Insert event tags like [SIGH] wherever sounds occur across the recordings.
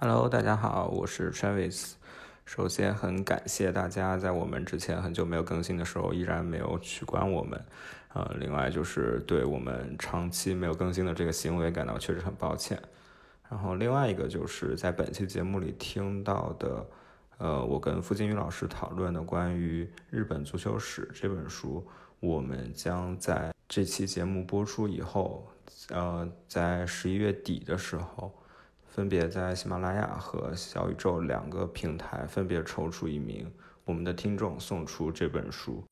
Hello，大家好，我是 Travis。首先，很感谢大家在我们之前很久没有更新的时候依然没有取关我们。呃，另外就是对我们长期没有更新的这个行为感到确实很抱歉。然后另外一个就是在本期节目里听到的，呃，我跟付金宇老师讨论的关于日本足球史这本书，我们将在这期节目播出以后，呃，在十一月底的时候。分别在喜马拉雅和小宇宙两个平台分别抽出一名我们的听众送出这本书。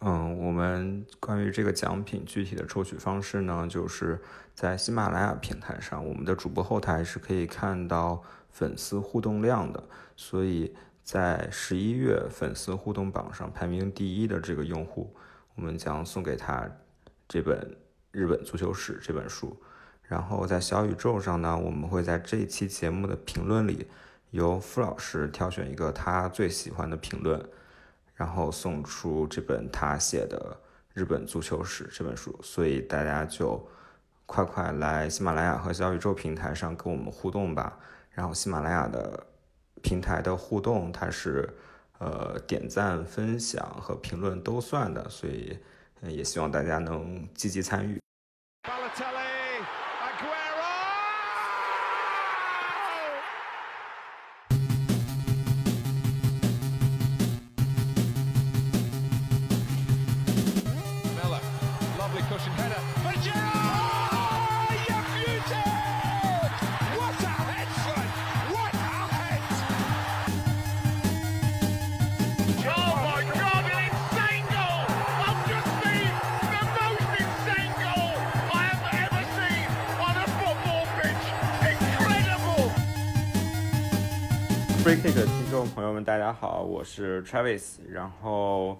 嗯，我们关于这个奖品具体的抽取方式呢，就是在喜马拉雅平台上，我们的主播后台是可以看到粉丝互动量的，所以在十一月粉丝互动榜上排名第一的这个用户，我们将送给他这本《日本足球史》这本书。然后在小宇宙上呢，我们会在这一期节目的评论里，由付老师挑选一个他最喜欢的评论，然后送出这本他写的《日本足球史》这本书。所以大家就快快来喜马拉雅和小宇宙平台上跟我们互动吧。然后喜马拉雅的平台的互动，它是呃点赞、分享和评论都算的，所以也希望大家能积极参与。是 Travis。然后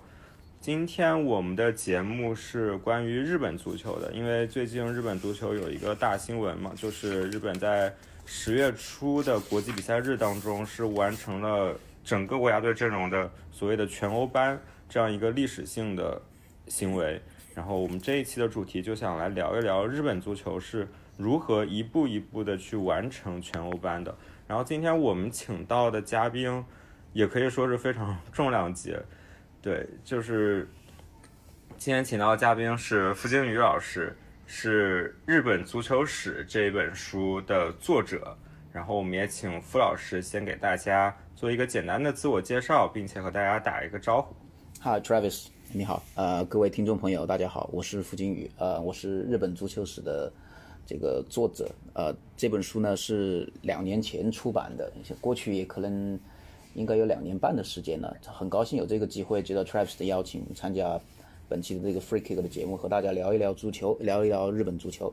今天我们的节目是关于日本足球的，因为最近日本足球有一个大新闻嘛，就是日本在十月初的国际比赛日当中是完成了整个国家队阵容的所谓的全欧班这样一个历史性的行为。然后我们这一期的主题就想来聊一聊日本足球是如何一步一步的去完成全欧班的。然后今天我们请到的嘉宾，也可以说是非常 [LAUGHS] 重量级，对，就是今天请到的嘉宾是付金宇老师，是《日本足球史》这本书的作者。然后我们也请付老师先给大家做一个简单的自我介绍，并且和大家打一个招呼。Hi，Travis，你好，呃，各位听众朋友，大家好，我是付金宇，呃，我是《日本足球史》的。这个作者，呃，这本书呢是两年前出版的，过去也可能应该有两年半的时间了。很高兴有这个机会接到 Travis 的邀请，参加本期的这个 Free Kick 的节目，和大家聊一聊足球，聊一聊日本足球。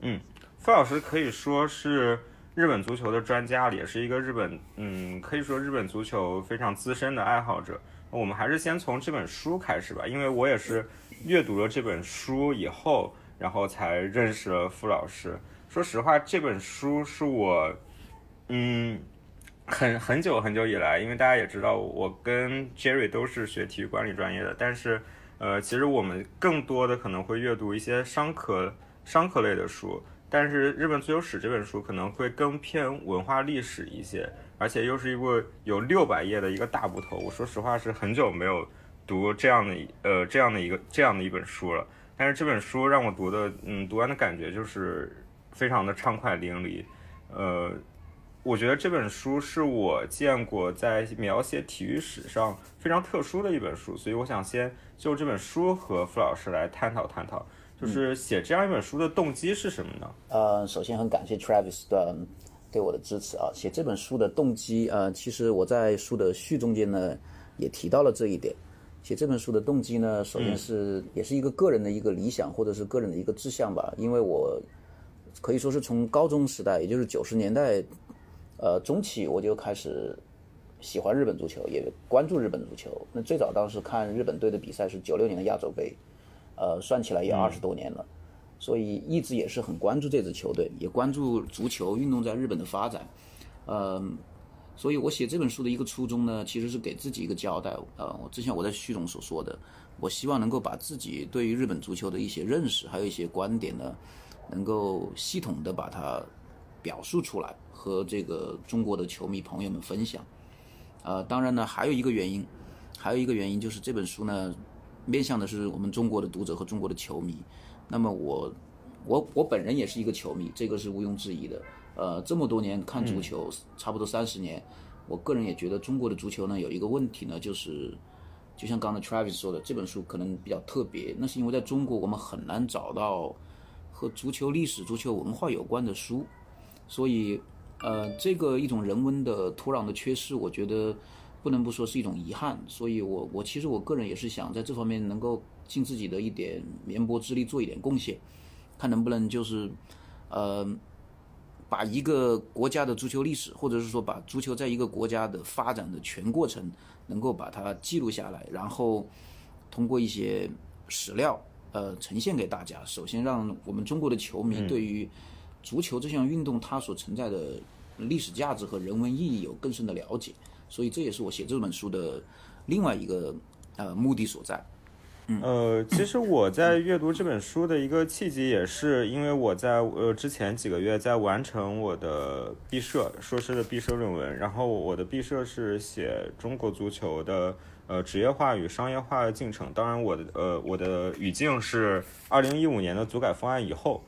嗯，傅老师可以说是日本足球的专家，也是一个日本，嗯，可以说日本足球非常资深的爱好者。我们还是先从这本书开始吧，因为我也是阅读了这本书以后。然后才认识了傅老师。说实话，这本书是我，嗯，很很久很久以来，因为大家也知道，我跟 Jerry 都是学体育管理专业的，但是，呃，其实我们更多的可能会阅读一些商科商科类的书，但是《日本足球史》这本书可能会更偏文化历史一些，而且又是一部有六百页的一个大部头。我说实话，是很久没有读这样的呃这样的一个这样的一本书了。但是这本书让我读的，嗯，读完的感觉就是非常的畅快淋漓，呃，我觉得这本书是我见过在描写体育史上非常特殊的一本书，所以我想先就这本书和傅老师来探讨探讨，就是写这样一本书的动机是什么呢？呃，首先很感谢 Travis 的对我的支持啊，写这本书的动机，呃，其实我在书的序中间呢也提到了这一点。写这本书的动机呢，首先是也是一个个人的一个理想，或者是个人的一个志向吧。因为我可以说是从高中时代，也就是九十年代，呃中期我就开始喜欢日本足球，也关注日本足球。那最早当时看日本队的比赛是九六年的亚洲杯，呃，算起来也二十多年了，所以一直也是很关注这支球队，也关注足球运动在日本的发展，嗯。所以我写这本书的一个初衷呢，其实是给自己一个交代。呃，我之前我在序中所说的，我希望能够把自己对于日本足球的一些认识，还有一些观点呢，能够系统的把它表述出来，和这个中国的球迷朋友们分享。呃，当然呢，还有一个原因，还有一个原因就是这本书呢，面向的是我们中国的读者和中国的球迷。那么我，我我本人也是一个球迷，这个是毋庸置疑的。呃，这么多年看足球，差不多三十年，我个人也觉得中国的足球呢有一个问题呢，就是就像刚才 Travis 说的，这本书可能比较特别，那是因为在中国我们很难找到和足球历史、足球文化有关的书，所以。呃，这个一种人文的土壤的缺失，我觉得不能不说是一种遗憾。所以，我我其实我个人也是想在这方面能够尽自己的一点绵薄之力，做一点贡献，看能不能就是，呃，把一个国家的足球历史，或者是说把足球在一个国家的发展的全过程，能够把它记录下来，然后通过一些史料，呃，呈现给大家。首先，让我们中国的球迷对于。足球这项运动，它所存在的历史价值和人文意义有更深的了解，所以这也是我写这本书的另外一个呃目的所在。呃，其实我在阅读这本书的一个契机，也是因为我在呃之前几个月在完成我的毕设硕士的毕设论文，然后我的毕设是写中国足球的呃职业化与商业化的进程，当然我的呃我的语境是二零一五年的足改方案以后。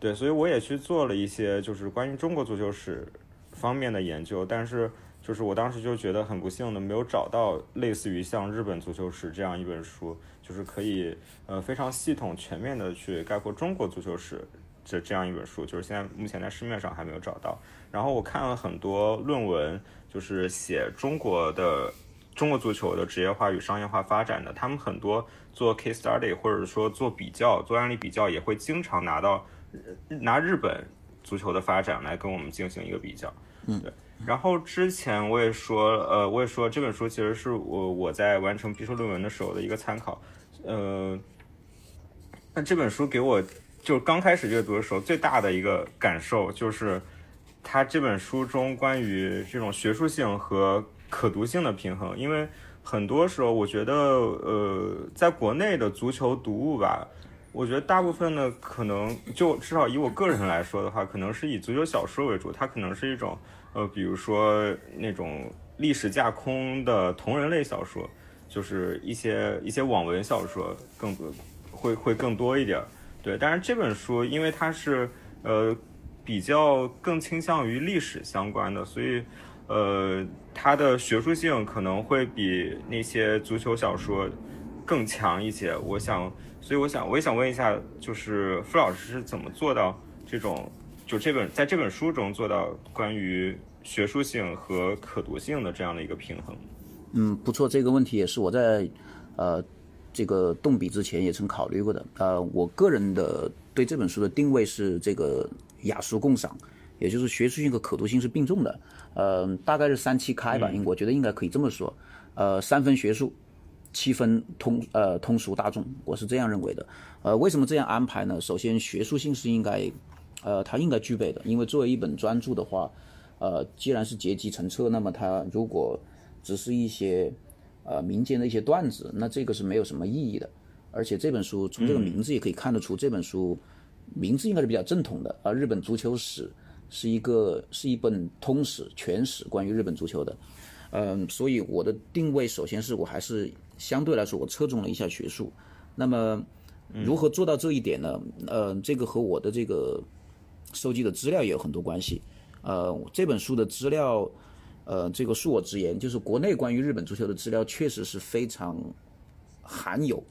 对，所以我也去做了一些就是关于中国足球史方面的研究，但是就是我当时就觉得很不幸的没有找到类似于像日本足球史这样一本书，就是可以呃非常系统全面的去概括中国足球史这这样一本书，就是现在目前在市面上还没有找到。然后我看了很多论文，就是写中国的中国足球的职业化与商业化发展的，他们很多做 case study 或者说做比较、做案例比较，也会经常拿到。拿日本足球的发展来跟我们进行一个比较，嗯，对。然后之前我也说，呃，我也说这本书其实是我我在完成毕设论文的时候的一个参考，呃，那这本书给我就刚开始阅读的时候最大的一个感受就是，它这本书中关于这种学术性和可读性的平衡，因为很多时候我觉得，呃，在国内的足球读物吧。我觉得大部分呢，可能就至少以我个人来说的话，可能是以足球小说为主。它可能是一种，呃，比如说那种历史架空的同人类小说，就是一些一些网文小说更多，会会更多一点。对，但是这本书因为它是呃比较更倾向于历史相关的，所以呃它的学术性可能会比那些足球小说更强一些。我想。所以我想，我也想问一下，就是傅老师是怎么做到这种，就这本在这本书中做到关于学术性和可读性的这样的一个平衡？嗯，不错，这个问题也是我在呃这个动笔之前也曾考虑过的。呃，我个人的对这本书的定位是这个雅俗共赏，也就是学术性和可读性是并重的。呃，大概是三七开吧，应我觉得应该可以这么说。呃，三分学术。七分通呃通俗大众，我是这样认为的。呃，为什么这样安排呢？首先，学术性是应该，呃，它应该具备的。因为作为一本专著的话，呃，既然是结集成册，那么它如果只是一些呃民间的一些段子，那这个是没有什么意义的。而且这本书从这个名字也可以看得出，这本书名字应该是比较正统的。而日本足球史是一个是一本通史全史，关于日本足球的。嗯，所以我的定位首先是我还是。相对来说，我侧重了一下学术。那么，如何做到这一点呢？呃，这个和我的这个收集的资料也有很多关系。呃，这本书的资料，呃，这个恕我直言，就是国内关于日本足球的资料确实是非常罕有，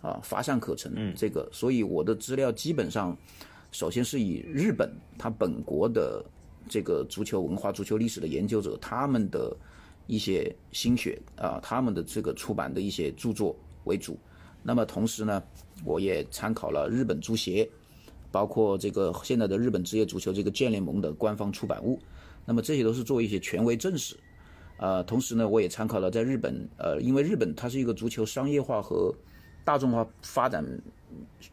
啊，乏善可陈。嗯，这个，所以我的资料基本上，首先是以日本它本国的这个足球文化、足球历史的研究者他们的。一些心血啊，他们的这个出版的一些著作为主。那么同时呢，我也参考了日本足协，包括这个现在的日本职业足球这个建联盟的官方出版物。那么这些都是作为一些权威证实。呃，同时呢，我也参考了在日本，呃，因为日本它是一个足球商业化和大众化发展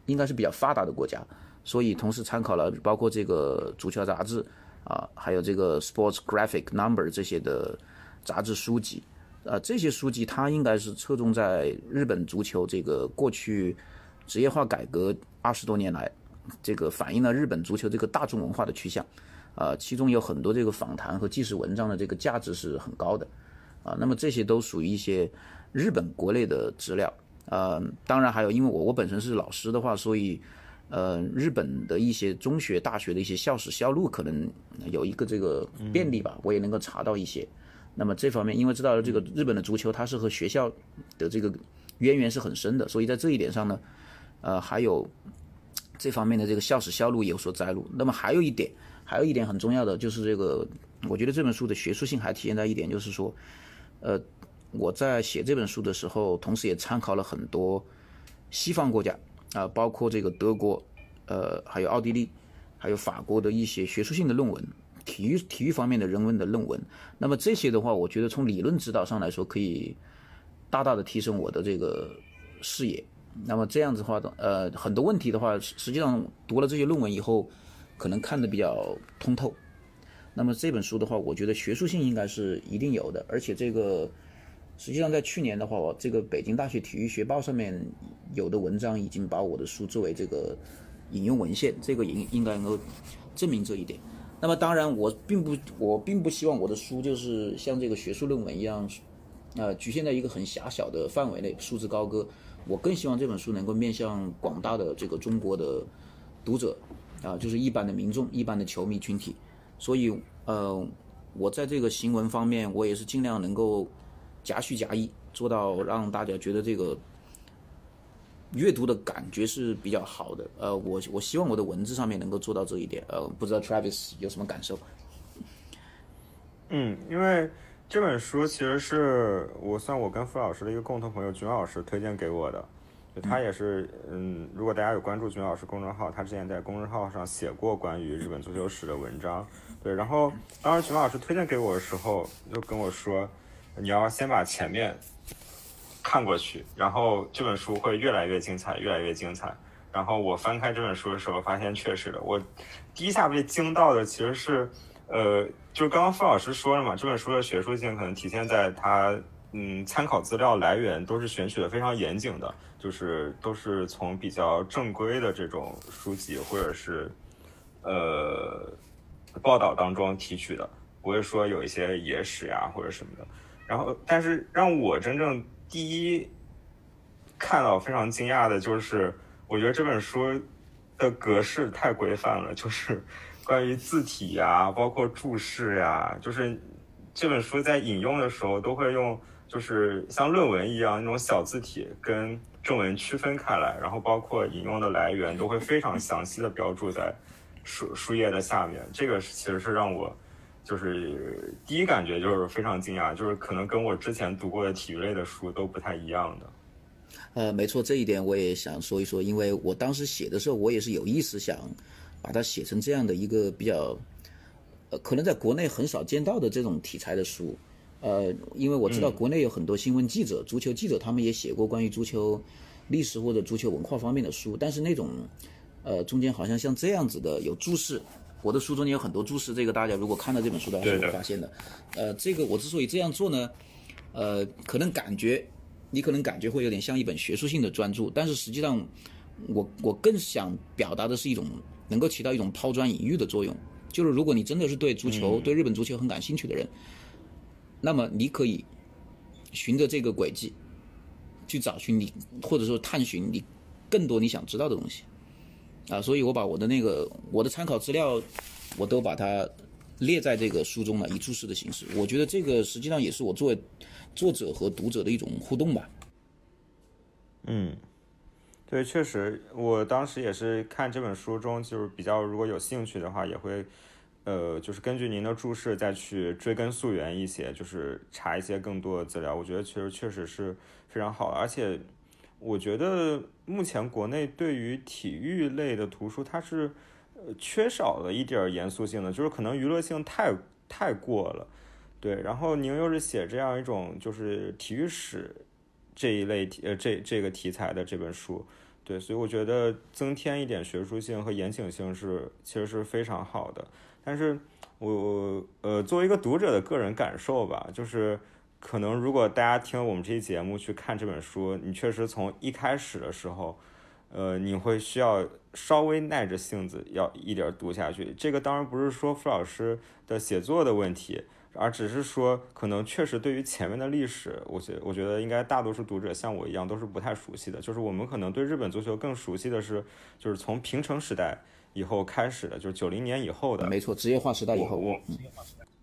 应该是比较发达的国家，所以同时参考了包括这个足球杂志啊，还有这个 Sports Graphic Number 这些的。杂志书籍，呃，这些书籍它应该是侧重在日本足球这个过去职业化改革二十多年来，这个反映了日本足球这个大众文化的趋向。啊，其中有很多这个访谈和纪实文章的这个价值是很高的，啊，那么这些都属于一些日本国内的资料，呃，当然还有，因为我我本身是老师的话，所以呃，日本的一些中学、大学的一些校史校录可能有一个这个便利吧，我也能够查到一些。那么这方面，因为知道这个日本的足球它是和学校的这个渊源是很深的，所以在这一点上呢，呃，还有这方面的这个校史校录有所摘录。那么还有一点。还有一点很重要的就是这个，我觉得这本书的学术性还体现在一点，就是说，呃，我在写这本书的时候，同时也参考了很多西方国家啊，包括这个德国，呃，还有奥地利，还有法国的一些学术性的论文，体育体育方面的人文的论文。那么这些的话，我觉得从理论指导上来说，可以大大的提升我的这个视野。那么这样子的话，呃，很多问题的话，实际上读了这些论文以后。可能看得比较通透，那么这本书的话，我觉得学术性应该是一定有的，而且这个实际上在去年的话，我这个北京大学体育学报上面有的文章已经把我的书作为这个引用文献，这个应应该能够证明这一点。那么当然，我并不我并不希望我的书就是像这个学术论文一样，呃，局限在一个很狭小的范围内，束之高阁。我更希望这本书能够面向广大的这个中国的读者。啊，就是一般的民众、一般的球迷群体，所以，呃，我在这个行文方面，我也是尽量能够夹叙夹议，做到让大家觉得这个阅读的感觉是比较好的。呃，我我希望我的文字上面能够做到这一点。呃，不知道 Travis 有什么感受？嗯，因为这本书其实是我算我跟付老师的一个共同朋友君老师推荐给我的。他也是，嗯，如果大家有关注君老师公众号，他之前在公众号上写过关于日本足球史的文章。对，然后当时君老师推荐给我的时候，就跟我说，你要先把前面看过去，然后这本书会越来越精彩，越来越精彩。然后我翻开这本书的时候，发现确实的，我第一下被惊到的其实是，呃，就是刚刚付老师说了嘛，这本书的学术性可能体现在它，嗯，参考资料来源都是选取的非常严谨的。就是都是从比较正规的这种书籍或者是呃报道当中提取的，不会说有一些野史呀或者什么的。然后，但是让我真正第一看到非常惊讶的就是，我觉得这本书的格式太规范了，就是关于字体呀，包括注释呀，就是这本书在引用的时候都会用，就是像论文一样那种小字体跟。正文区分开来，然后包括引用的来源都会非常详细的标注在书书页的下面。这个其实是让我就是第一感觉就是非常惊讶，就是可能跟我之前读过的体育类的书都不太一样的。呃，没错，这一点我也想说一说，因为我当时写的时候，我也是有意识想把它写成这样的一个比较呃，可能在国内很少见到的这种题材的书。呃，因为我知道国内有很多新闻记者、足球记者，他们也写过关于足球历史或者足球文化方面的书，但是那种，呃，中间好像像这样子的有注释，我的书中间有很多注释，这个大家如果看到这本书的话是会发现的。呃，这个我之所以这样做呢，呃，可能感觉你可能感觉会有点像一本学术性的专著，但是实际上，我我更想表达的是一种能够起到一种抛砖引玉的作用，就是如果你真的是对足球、对日本足球很感兴趣的人。那么你可以循着这个轨迹去找寻你，或者说探寻你更多你想知道的东西啊。所以我把我的那个我的参考资料，我都把它列在这个书中了，以注释的形式。我觉得这个实际上也是我作为作者和读者的一种互动吧。嗯，对，确实，我当时也是看这本书中，就是比较如果有兴趣的话，也会。呃，就是根据您的注释再去追根溯源一些，就是查一些更多的资料。我觉得其实确实是非常好，而且我觉得目前国内对于体育类的图书，它是呃缺少了一点严肃性的，就是可能娱乐性太太过了。对，然后您又是写这样一种就是体育史这一类题呃这这个题材的这本书，对，所以我觉得增添一点学术性和严谨性是其实是非常好的。但是，我呃，作为一个读者的个人感受吧，就是可能如果大家听我们这期节目去看这本书，你确实从一开始的时候，呃，你会需要稍微耐着性子要一点读下去。这个当然不是说傅老师的写作的问题，而只是说可能确实对于前面的历史，我觉我觉得应该大多数读者像我一样都是不太熟悉的。就是我们可能对日本足球更熟悉的是，就是从平成时代以后开始的，就是九零年以后的。没错，职业化时代以后。我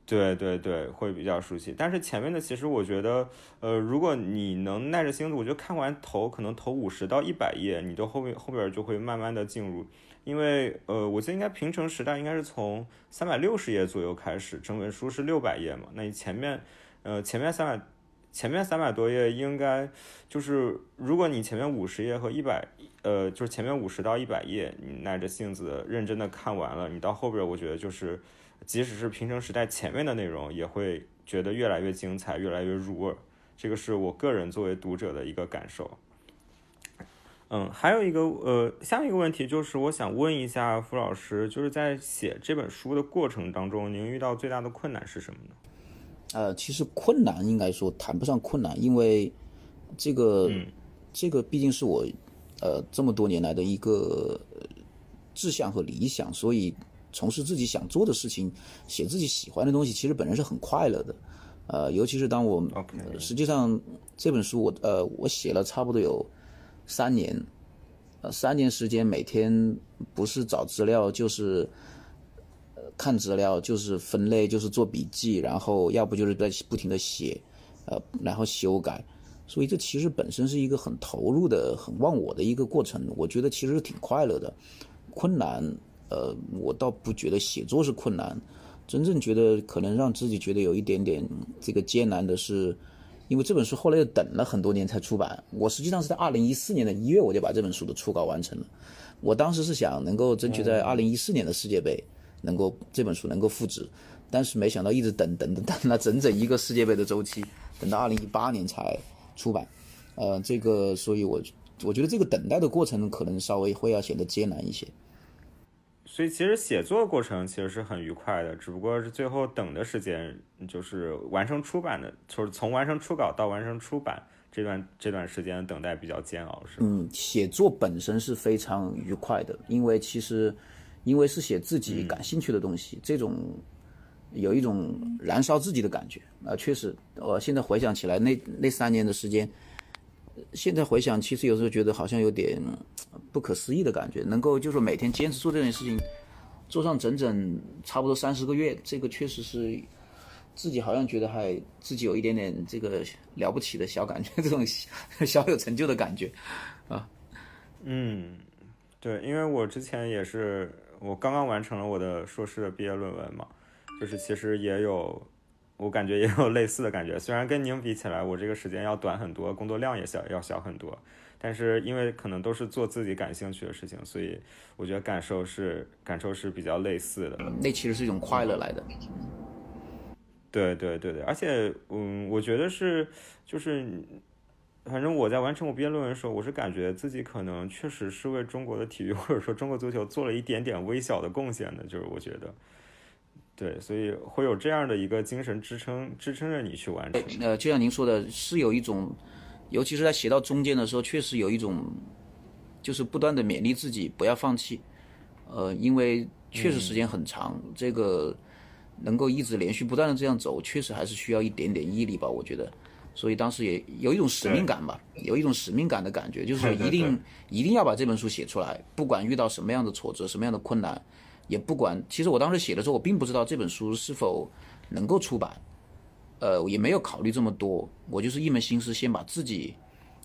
对对对，会比较熟悉。但是前面的其实我觉得，呃，如果你能耐着性子，我觉得看完头可能头五十到一百页，你都后面后边就会慢慢的进入。因为呃，我记得应该平成时代应该是从三百六十页左右开始，整本书是六百页嘛。那你前面呃前面三百前面三百多页应该就是如果你前面五十页和一百呃就是前面五十到一百页，你耐着性子认真的看完了，你到后边我觉得就是。即使是平成时代前面的内容，也会觉得越来越精彩，越来越入味儿。这个是我个人作为读者的一个感受。嗯，还有一个呃，下面一个问题就是，我想问一下傅老师，就是在写这本书的过程当中，您遇到最大的困难是什么呢？呃，其实困难应该说谈不上困难，因为这个这个毕竟是我呃这么多年来的一个志向和理想，所以。从事自己想做的事情，写自己喜欢的东西，其实本人是很快乐的，呃，尤其是当我实际上这本书我呃我写了差不多有三年，呃三年时间，每天不是找资料就是看资料，就是分类，就是做笔记，然后要不就是在不停的写，呃，然后修改，所以这其实本身是一个很投入的、很忘我的一个过程。我觉得其实是挺快乐的，困难。呃，我倒不觉得写作是困难，真正觉得可能让自己觉得有一点点这个艰难的是，因为这本书后来又等了很多年才出版。我实际上是在二零一四年的一月我就把这本书的初稿完成了。我当时是想能够争取在二零一四年的世界杯能够这本书能够复制，但是没想到一直等等等等了整整一个世界杯的周期，等到二零一八年才出版。呃，这个所以我我觉得这个等待的过程可能稍微会要显得艰难一些。所以其实写作过程其实是很愉快的，只不过是最后等的时间，就是完成出版的，就是从完成初稿到完成出版这段这段时间等待比较煎熬，是嗯，写作本身是非常愉快的，因为其实因为是写自己感兴趣的东西，这种有一种燃烧自己的感觉啊，确实，我现在回想起来，那那三年的时间。现在回想，其实有时候觉得好像有点不可思议的感觉。能够就是每天坚持做这件事情，做上整整差不多三十个月，这个确实是自己好像觉得还自己有一点点这个了不起的小感觉，[LAUGHS] 这种小有成就的感觉啊。嗯，对，因为我之前也是，我刚刚完成了我的硕士的毕业论文嘛，就是其实也有。我感觉也有类似的感觉，虽然跟您比起来，我这个时间要短很多，工作量也小要小很多，但是因为可能都是做自己感兴趣的事情，所以我觉得感受是感受是比较类似的。那其实是一种快乐来的。对对对对，而且嗯，我觉得是就是，反正我在完成我毕业论文的时候，我是感觉自己可能确实是为中国的体育或者说中国足球做了一点点微小的贡献的，就是我觉得。对，所以会有这样的一个精神支撑，支撑着你去完成。呃，就像您说的，是有一种，尤其是在写到中间的时候，确实有一种，就是不断的勉励自己不要放弃。呃，因为确实时间很长，这个能够一直连续不断的这样走，确实还是需要一点点毅力吧，我觉得。所以当时也有一种使命感吧，有一种使命感的感觉，就是一定一定要把这本书写出来，不管遇到什么样的挫折，什么样的困难。也不管，其实我当时写的时候，我并不知道这本书是否能够出版，呃，也没有考虑这么多，我就是一门心思，先把自己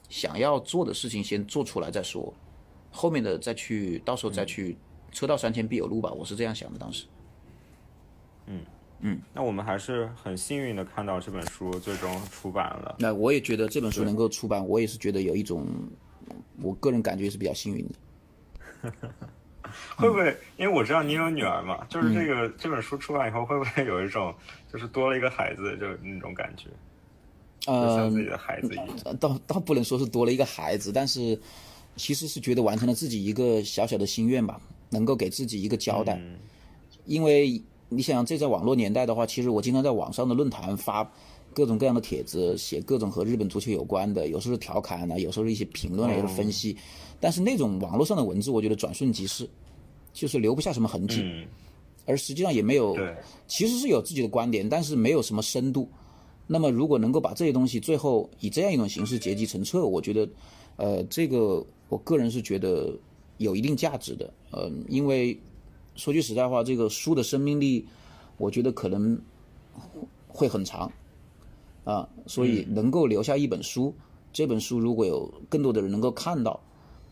想要做的事情先做出来再说，后面的再去，到时候再去，车到山前必有路吧，我是这样想的，当时。嗯嗯，那我们还是很幸运的看到这本书最终出版了。那我也觉得这本书能够出版，我也是觉得有一种，我个人感觉是比较幸运的。[LAUGHS] 会不会？因为我知道你有女儿嘛，就是这个这本书出版以后，会不会有一种就是多了一个孩子，就那种感觉，呃像自己的孩子一样？倒倒不能说是多了一个孩子，但是其实是觉得完成了自己一个小小的心愿吧，能够给自己一个交代。因为你想，这在网络年代的话，其实我经常在网上的论坛发各种各样的帖子，写各种和日本足球有关的，有时候是调侃呢，有时候是一些评论，有时候分析。但是那种网络上的文字，我觉得转瞬即逝，就是留不下什么痕迹，而实际上也没有，其实是有自己的观点，但是没有什么深度。那么如果能够把这些东西最后以这样一种形式结集成册，我觉得，呃，这个我个人是觉得有一定价值的。呃，因为说句实在话，这个书的生命力，我觉得可能会很长。啊，所以能够留下一本书，这本书如果有更多的人能够看到，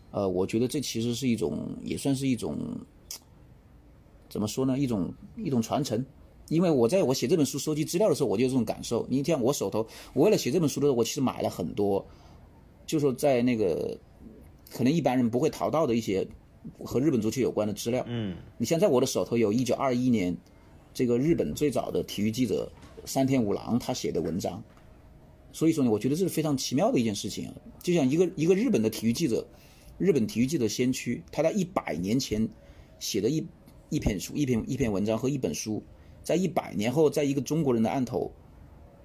呃，我觉得这其实是一种，也算是一种，怎么说呢？一种一种传承。因为我在我写这本书收集资料的时候，我就有这种感受。你像我手头，我为了写这本书的时候，我其实买了很多，就说在那个可能一般人不会淘到的一些和日本足球有关的资料。嗯，你像在我的手头有一九二一年这个日本最早的体育记者。山田五郎他写的文章，所以说呢，我觉得这是非常奇妙的一件事情啊。就像一个一个日本的体育记者，日本体育记者先驱，他在一百年前写的一一篇书、一篇一篇文章和一本书，在一百年后，在一个中国人的案头，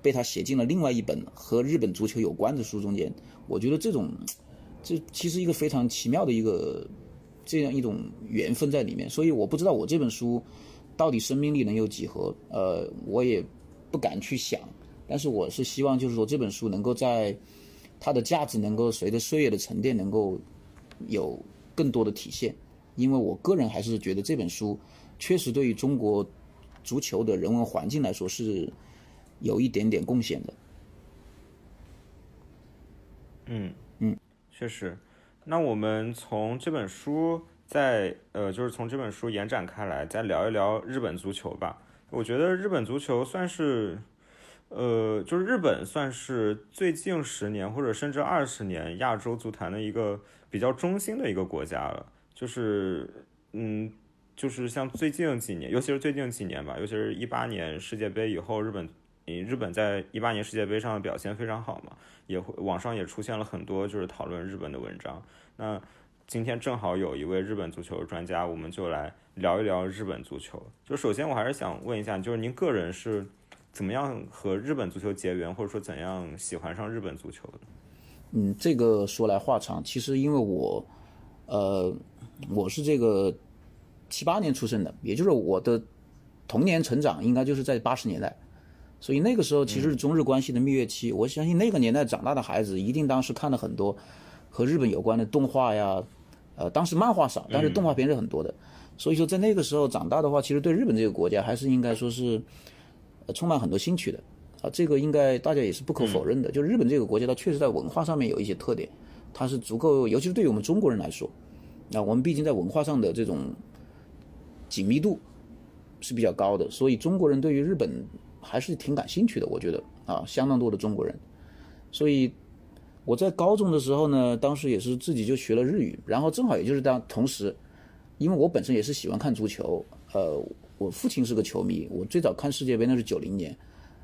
被他写进了另外一本和日本足球有关的书中间。我觉得这种，这其实一个非常奇妙的一个这样一种缘分在里面。所以我不知道我这本书到底生命力能有几何，呃，我也。不敢去想，但是我是希望，就是说这本书能够在它的价值能够随着岁月的沉淀，能够有更多的体现。因为我个人还是觉得这本书确实对于中国足球的人文环境来说是有一点点贡献的。嗯嗯，确实。那我们从这本书再呃，就是从这本书延展开来，再聊一聊日本足球吧。我觉得日本足球算是，呃，就是日本算是最近十年或者甚至二十年亚洲足坛的一个比较中心的一个国家了。就是，嗯，就是像最近几年，尤其是最近几年吧，尤其是一八年世界杯以后，日本，日本在一八年世界杯上的表现非常好嘛，也会网上也出现了很多就是讨论日本的文章。那今天正好有一位日本足球专家，我们就来。聊一聊日本足球。就首先，我还是想问一下，就是您个人是怎么样和日本足球结缘，或者说怎样喜欢上日本足球的？嗯，这个说来话长。其实因为我，呃，我是这个七八年出生的，也就是我的童年成长应该就是在八十年代，所以那个时候其实是中日关系的蜜月期。我相信那个年代长大的孩子，一定当时看了很多和日本有关的动画呀，呃，当时漫画少，但是动画片是很多的。所以说，在那个时候长大的话，其实对日本这个国家还是应该说是，呃，充满很多兴趣的，啊，这个应该大家也是不可否认的。就日本这个国家，它确实在文化上面有一些特点，它是足够，尤其是对于我们中国人来说，那我们毕竟在文化上的这种紧密度是比较高的，所以中国人对于日本还是挺感兴趣的。我觉得啊，相当多的中国人。所以我在高中的时候呢，当时也是自己就学了日语，然后正好也就是当同时。因为我本身也是喜欢看足球，呃，我父亲是个球迷，我最早看世界杯那是九零年，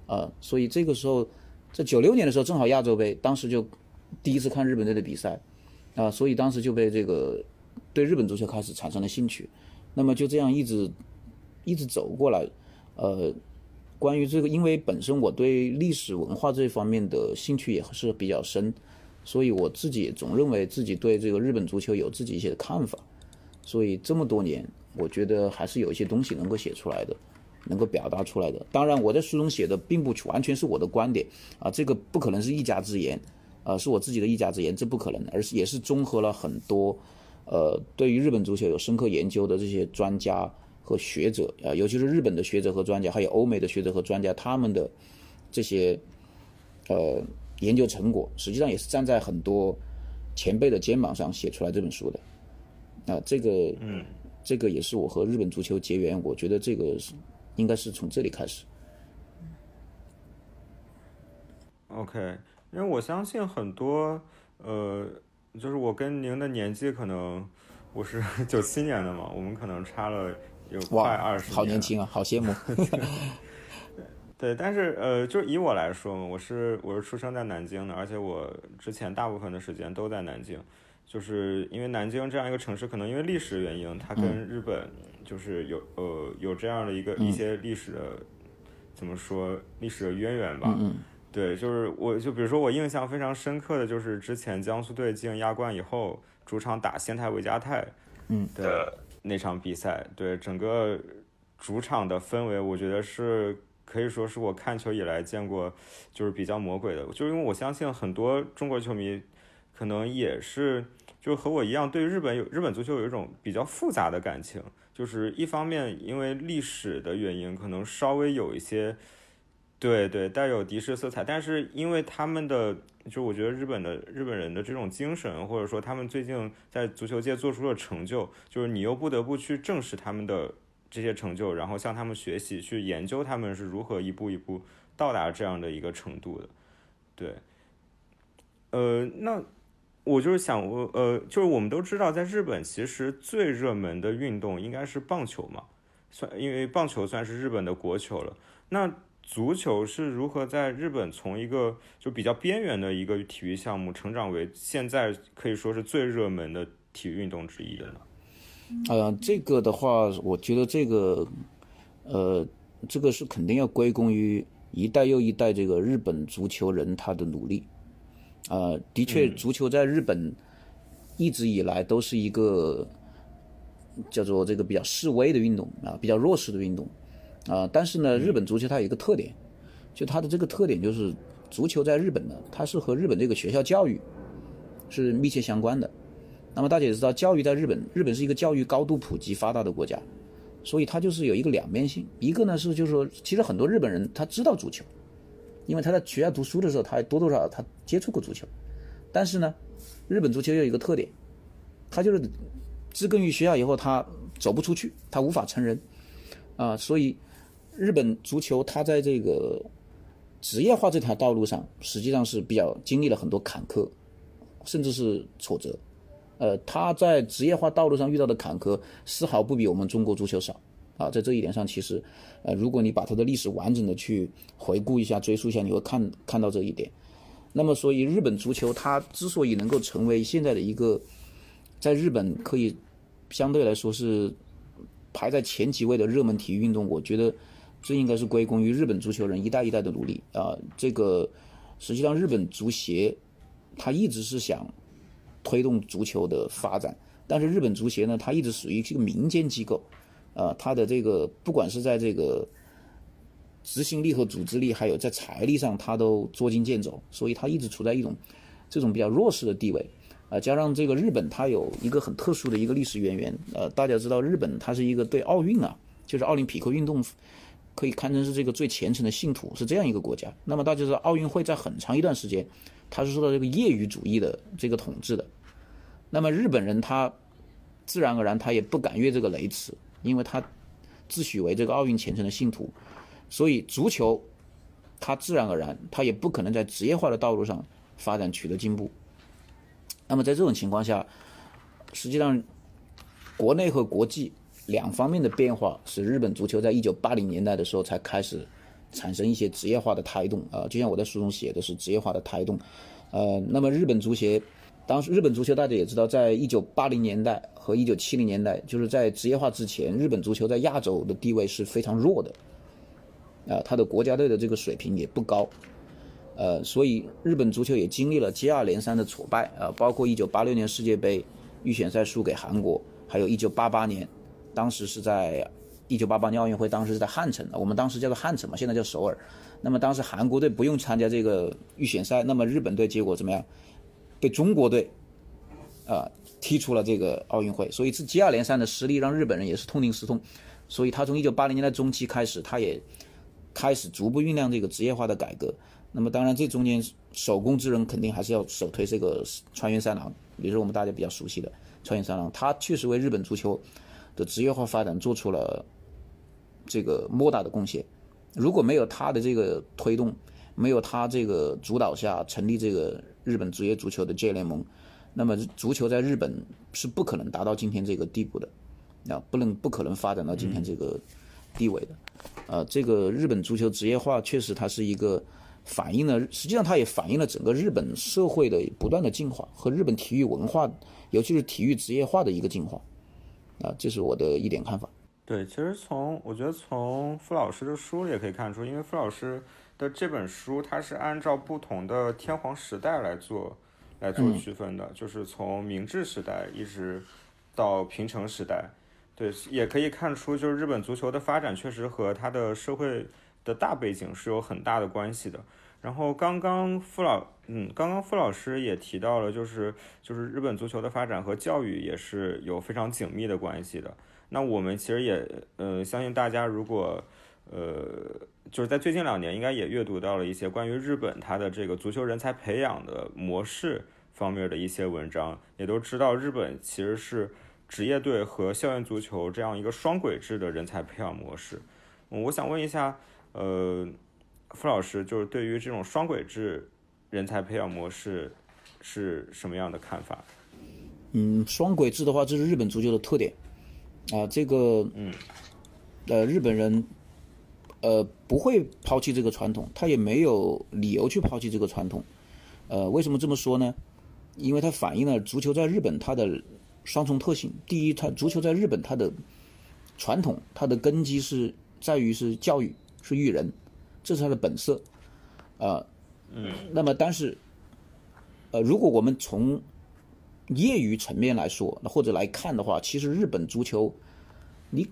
啊，所以这个时候在九六年的时候正好亚洲杯，当时就第一次看日本队的比赛，啊，所以当时就被这个对日本足球开始产生了兴趣，那么就这样一直一直走过来，呃，关于这个，因为本身我对历史文化这方面的兴趣也是比较深，所以我自己总认为自己对这个日本足球有自己一些看法。所以这么多年，我觉得还是有一些东西能够写出来的，能够表达出来的。当然，我在书中写的并不完全是我的观点啊，这个不可能是一家之言，啊，是我自己的一家之言，这不可能，而是也是综合了很多，呃，对于日本足球有深刻研究的这些专家和学者啊，尤其是日本的学者和专家，还有欧美的学者和专家，他们的这些呃研究成果，实际上也是站在很多前辈的肩膀上写出来这本书的。啊，这个，嗯，这个也是我和日本足球结缘，我觉得这个是应该是从这里开始。OK，因为我相信很多，呃，就是我跟您的年纪可能，我是 [LAUGHS] 九七年的嘛，我们可能差了有快二十，好年轻啊，好羡慕。[LAUGHS] 对，但是呃，就以我来说嘛，我是我是出生在南京的，而且我之前大部分的时间都在南京。就是因为南京这样一个城市，可能因为历史原因，它跟日本就是有呃有这样的一个一些历史的怎么说历史的渊源吧。对，就是我就比如说我印象非常深刻的就是之前江苏队进亚冠以后，主场打仙台维加泰，嗯的那场比赛，对整个主场的氛围，我觉得是可以说是我看球以来见过就是比较魔鬼的，就是因为我相信很多中国球迷可能也是就和我一样，对日本有日本足球有一种比较复杂的感情，就是一方面因为历史的原因，可能稍微有一些。对对，带有敌视色彩，但是因为他们的，就我觉得日本的日本人的这种精神，或者说他们最近在足球界做出了成就，就是你又不得不去正视他们的这些成就，然后向他们学习，去研究他们是如何一步一步到达这样的一个程度的。对，呃，那我就是想，我呃，就是我们都知道，在日本其实最热门的运动应该是棒球嘛，算因为棒球算是日本的国球了，那。足球是如何在日本从一个就比较边缘的一个体育项目，成长为现在可以说是最热门的体育运动之一的呢？呃，这个的话，我觉得这个，呃，这个是肯定要归功于一代又一代这个日本足球人他的努力。啊，的确，足球在日本一直以来都是一个叫做这个比较示威的运动啊，比较弱势的运动。啊，但是呢，日本足球它有一个特点，就它的这个特点就是，足球在日本呢，它是和日本这个学校教育是密切相关的。那么大家也知道，教育在日本，日本是一个教育高度普及发达的国家，所以它就是有一个两面性。一个呢是就是说，其实很多日本人他知道足球，因为他在学校读书的时候，他多多少少他接触过足球。但是呢，日本足球有一个特点，他就是植根于学校以后，他走不出去，他无法成人啊，所以。日本足球，它在这个职业化这条道路上，实际上是比较经历了很多坎坷，甚至是挫折。呃，他在职业化道路上遇到的坎坷，丝毫不比我们中国足球少。啊，在这一点上，其实，呃，如果你把它的历史完整的去回顾一下、追溯一下，你会看看到这一点。那么，所以日本足球它之所以能够成为现在的一个，在日本可以相对来说是排在前几位的热门体育运动，我觉得。这应该是归功于日本足球人一代一代的努力啊！这个实际上日本足协他一直是想推动足球的发展，但是日本足协呢，它一直属于这个民间机构啊，它的这个不管是在这个执行力和组织力，还有在财力上，它都捉襟见肘，所以它一直处在一种这种比较弱势的地位啊。加上这个日本，它有一个很特殊的一个历史渊源，呃，大家知道日本它是一个对奥运啊，就是奥林匹克运动。可以堪称是这个最虔诚的信徒，是这样一个国家。那么大家知道，奥运会在很长一段时间，它是受到这个业余主义的这个统治的。那么日本人他自然而然他也不敢越这个雷池，因为他自诩为这个奥运虔诚的信徒，所以足球他自然而然他也不可能在职业化的道路上发展取得进步。那么在这种情况下，实际上国内和国际。两方面的变化使日本足球在一九八零年代的时候才开始产生一些职业化的胎动啊，就像我在书中写的是职业化的胎动，呃，那么日本足协，当时日本足球大家也知道，在一九八零年代和一九七零年代，就是在职业化之前，日本足球在亚洲的地位是非常弱的，啊，他的国家队的这个水平也不高，呃，所以日本足球也经历了接二连三的挫败啊，包括一九八六年世界杯预选赛输给韩国，还有一九八八年。当时是在一九八八年奥运会，当时是在汉城，我们当时叫做汉城嘛，现在叫首尔。那么当时韩国队不用参加这个预选赛，那么日本队结果怎么样？被中国队啊踢出了这个奥运会。所以这接二连三的失利让日本人也是痛定思痛。所以他从一九八零年代中期开始，他也开始逐步酝酿这个职业化的改革。那么当然这中间首功之人肯定还是要首推这个川原三郎，也是我们大家比较熟悉的川原三郎，他确实为日本足球。的职业化发展做出了这个莫大的贡献。如果没有他的这个推动，没有他这个主导下成立这个日本职业足球的 J 联盟，那么足球在日本是不可能达到今天这个地步的，啊，不能不可能发展到今天这个地位的。呃，这个日本足球职业化确实它是一个反映了，实际上它也反映了整个日本社会的不断的进化和日本体育文化，尤其是体育职业化的一个进化。啊，这是我的一点看法。对，其实从我觉得从傅老师的书里也可以看出，因为傅老师的这本书，它是按照不同的天皇时代来做来做区分的，就是从明治时代一直到平成时代。对，也可以看出，就是日本足球的发展确实和它的社会的大背景是有很大的关系的。然后刚刚傅老，嗯，刚刚傅老师也提到了，就是就是日本足球的发展和教育也是有非常紧密的关系的。那我们其实也，呃，相信大家如果，呃，就是在最近两年应该也阅读到了一些关于日本它的这个足球人才培养的模式方面的一些文章，也都知道日本其实是。职业队和校园足球这样一个双轨制的人才培养模式，我想问一下，呃，傅老师，就是对于这种双轨制人才培养模式是什么样的看法？嗯，双轨制的话，这是日本足球的特点啊。这个，嗯，呃，日本人呃不会抛弃这个传统，他也没有理由去抛弃这个传统。呃，为什么这么说呢？因为它反映了足球在日本它的。双重特性，第一，它足球在日本，它的传统，它的根基是在于是教育，是育人，这是他的本色，啊，嗯，那么但是，呃，如果我们从业余层面来说，或者来看的话，其实日本足球，你，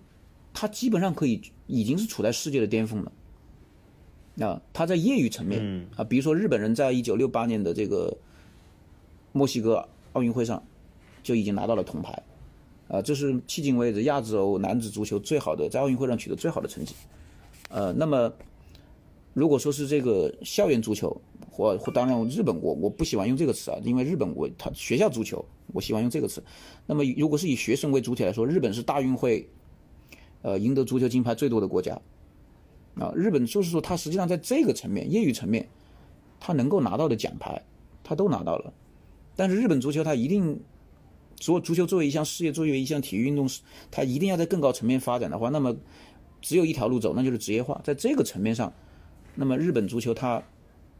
它基本上可以已经是处在世界的巅峰了，啊，他在业余层面，啊，比如说日本人在一九六八年的这个墨西哥奥运会上。就已经拿到了铜牌，啊，这是迄今为止亚洲男子足球最好的在奥运会上取得最好的成绩，呃，那么如果说是这个校园足球，或或当然日本我我不喜欢用这个词啊，因为日本我他学校足球我喜欢用这个词，那么如果是以学生为主体来说，日本是大运会，呃，赢得足球金牌最多的国家，啊，日本就是说他实际上在这个层面业余层面，他能够拿到的奖牌他都拿到了，但是日本足球他一定。做足球作为一项事业，作为一项体育运动，它一定要在更高层面发展的话，那么只有一条路走，那就是职业化。在这个层面上，那么日本足球它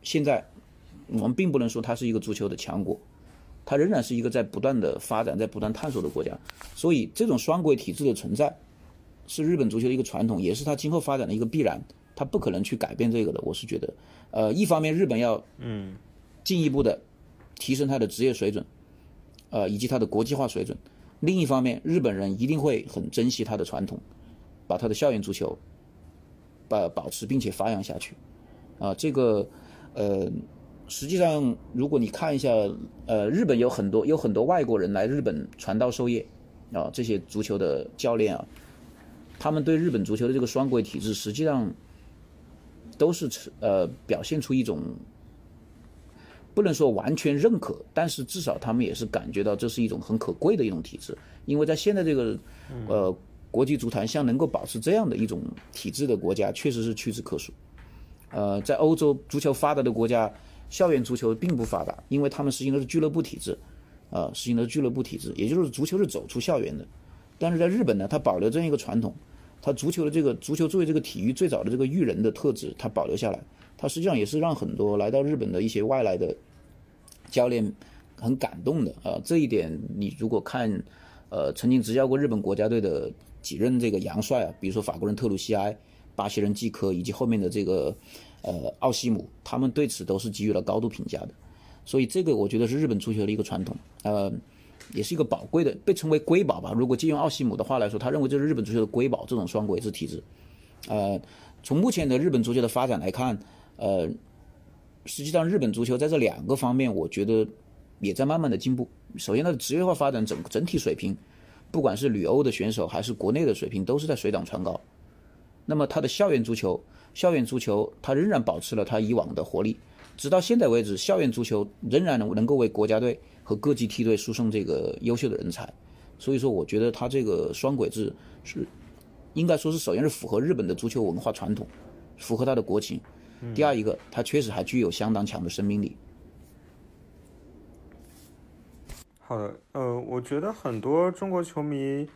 现在我们并不能说它是一个足球的强国，它仍然是一个在不断的发展、在不断探索的国家。所以，这种双轨体制的存在是日本足球的一个传统，也是它今后发展的一个必然。它不可能去改变这个的。我是觉得，呃，一方面日本要嗯进一步的提升它的职业水准。呃，以及它的国际化水准。另一方面，日本人一定会很珍惜它的传统，把它的校园足球，把保持并且发扬下去。啊，这个，呃，实际上，如果你看一下，呃，日本有很多有很多外国人来日本传道授业，啊，这些足球的教练啊，他们对日本足球的这个双轨体制，实际上都是呃表现出一种。不能说完全认可，但是至少他们也是感觉到这是一种很可贵的一种体制，因为在现在这个，呃，国际足坛像能够保持这样的一种体制的国家，确实是屈指可数。呃，在欧洲足球发达的国家，校园足球并不发达，因为他们实行的是俱乐部体制，啊，实行的是俱乐部体制，也就是足球是走出校园的。但是在日本呢，它保留这样一个传统，它足球的这个足球作为这个体育最早的这个育人的特质，它保留下来。它实际上也是让很多来到日本的一些外来的教练很感动的啊！这一点你如果看，呃，曾经执教过日本国家队的几任这个洋帅啊，比如说法国人特鲁西埃、巴西人季科以及后面的这个呃奥西姆，他们对此都是给予了高度评价的。所以这个我觉得是日本足球的一个传统，呃，也是一个宝贵的，被称为瑰宝吧。如果借用奥西姆的话来说，他认为这是日本足球的瑰宝，这种双轨制体制。呃，从目前的日本足球的发展来看。呃，实际上，日本足球在这两个方面，我觉得也在慢慢的进步。首先，它的职业化发展整整体水平，不管是旅欧的选手还是国内的水平，都是在水涨船高。那么，他的校园足球，校园足球它仍然保持了它以往的活力，直到现在为止，校园足球仍然能能够为国家队和各级梯队输送这个优秀的人才。所以说，我觉得它这个双轨制是应该说是首先是符合日本的足球文化传统，符合它的国情。第二一个，它确实还具有相当强的生命力。好的，呃，我觉得很多中国球迷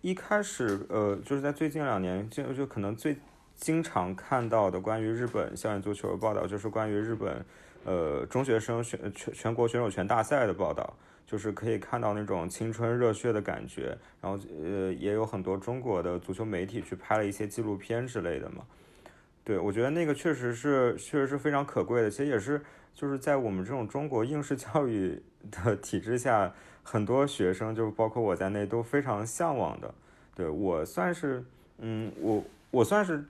一开始，呃，就是在最近两年，就就可能最经常看到的关于日本校园足球的报道，就是关于日本呃中学生选全全国选手权大赛的报道，就是可以看到那种青春热血的感觉。然后呃也有很多中国的足球媒体去拍了一些纪录片之类的嘛。对，我觉得那个确实是确实是非常可贵的，其实也是就是在我们这种中国应试教育的 [LAUGHS] 体制下，很多学生就包括我在内都非常向往的。对我算是，嗯，我我算是。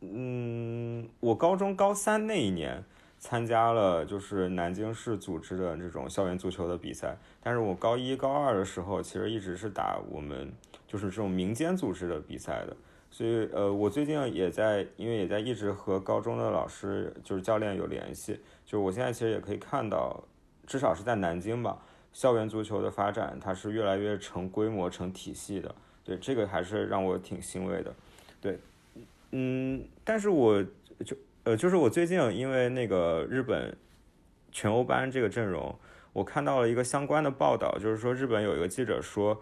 嗯，我高中高三那一年参加了就是南京市组织的这种校园足球的比赛，但是我高一高二的时候其实一直是打我们就是这种民间组织的比赛的，所以呃，我最近也在因为也在一直和高中的老师就是教练有联系，就是我现在其实也可以看到，至少是在南京吧，校园足球的发展它是越来越成规模成体系的，对这个还是让我挺欣慰的，对。嗯，但是我就呃，就是我最近因为那个日本全欧班这个阵容，我看到了一个相关的报道，就是说日本有一个记者说，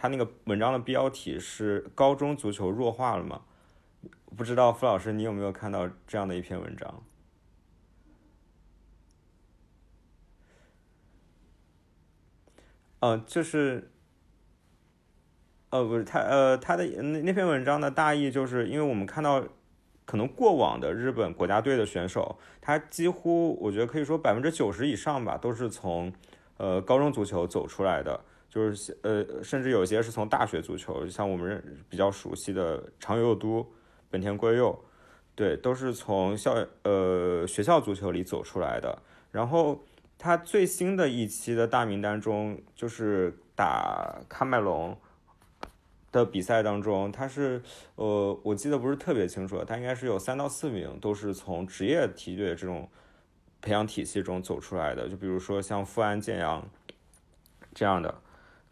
他那个文章的标题是“高中足球弱化了吗？”不知道傅老师你有没有看到这样的一篇文章？嗯，就是。呃，不是他，呃，他的那那篇文章的大意就是，因为我们看到，可能过往的日本国家队的选手，他几乎我觉得可以说百分之九十以上吧，都是从呃高中足球走出来的，就是呃，甚至有些是从大学足球，像我们比较熟悉的长友都、本田圭佑，对，都是从校呃学校足球里走出来的。然后他最新的一期的大名单中，就是打喀麦隆。的比赛当中，他是，呃，我记得不是特别清楚，他应该是有三到四名都是从职业梯队这种培养体系中走出来的。就比如说像富安健洋这样的，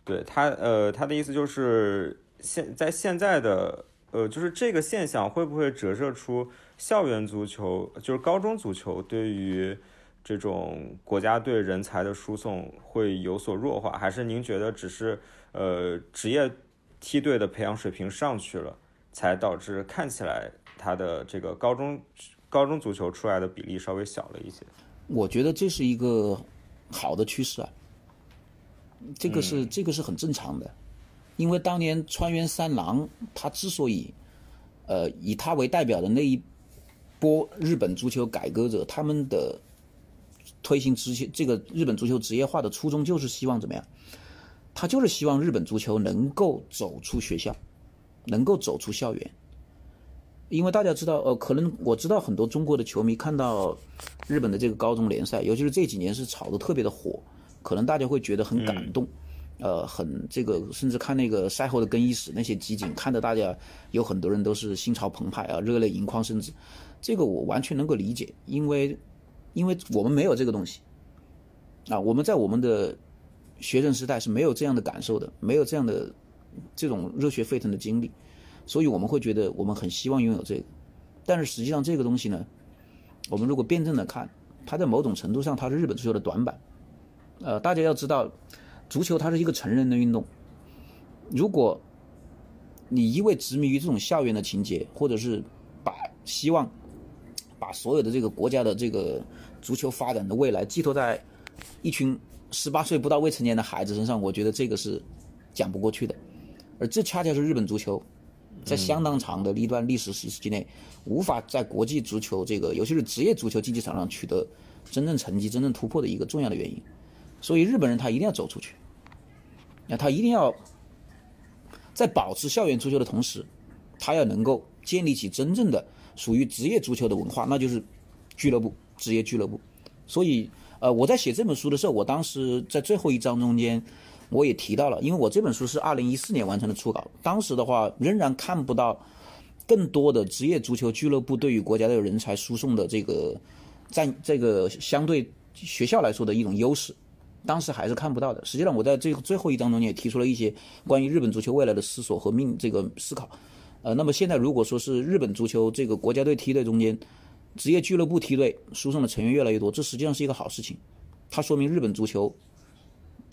对他，呃，他的意思就是现在现在的，呃，就是这个现象会不会折射出校园足球，就是高中足球对于这种国家队人才的输送会有所弱化，还是您觉得只是，呃，职业？梯队的培养水平上去了，才导致看起来他的这个高中高中足球出来的比例稍微小了一些。我觉得这是一个好的趋势啊，这个是这个是很正常的，因为当年川原三郎他之所以呃以他为代表的那一波日本足球改革者，他们的推行职业这个日本足球职业化的初衷就是希望怎么样？他就是希望日本足球能够走出学校，能够走出校园，因为大家知道，呃，可能我知道很多中国的球迷看到日本的这个高中联赛，尤其是这几年是炒得特别的火，可能大家会觉得很感动，呃，很这个，甚至看那个赛后的更衣室那些集锦，看得大家有很多人都是心潮澎湃啊，热泪盈眶，甚至这个我完全能够理解，因为因为我们没有这个东西啊，我们在我们的。学生时代是没有这样的感受的，没有这样的这种热血沸腾的经历，所以我们会觉得我们很希望拥有这个。但是实际上这个东西呢，我们如果辩证的看，它在某种程度上它是日本足球的短板。呃，大家要知道，足球它是一个成人的运动。如果你一味执迷于这种校园的情节，或者是把希望把所有的这个国家的这个足球发展的未来寄托在一群。十八岁不到未成年的孩子身上，我觉得这个是讲不过去的，而这恰恰是日本足球在相当长的一段历史时期内无法在国际足球这个，尤其是职业足球竞技场上取得真正成绩、真正突破的一个重要的原因。所以日本人他一定要走出去，那他一定要在保持校园足球的同时，他要能够建立起真正的属于职业足球的文化，那就是俱乐部、职业俱乐部。所以。呃，我在写这本书的时候，我当时在最后一章中间，我也提到了，因为我这本书是二零一四年完成的初稿，当时的话仍然看不到更多的职业足球俱乐部对于国家的人才输送的这个占这个相对学校来说的一种优势，当时还是看不到的。实际上，我在这最后一章中间也提出了一些关于日本足球未来的思索和命这个思考。呃，那么现在如果说是日本足球这个国家队梯队中间。职业俱乐部梯队输送的成员越来越多，这实际上是一个好事情。它说明日本足球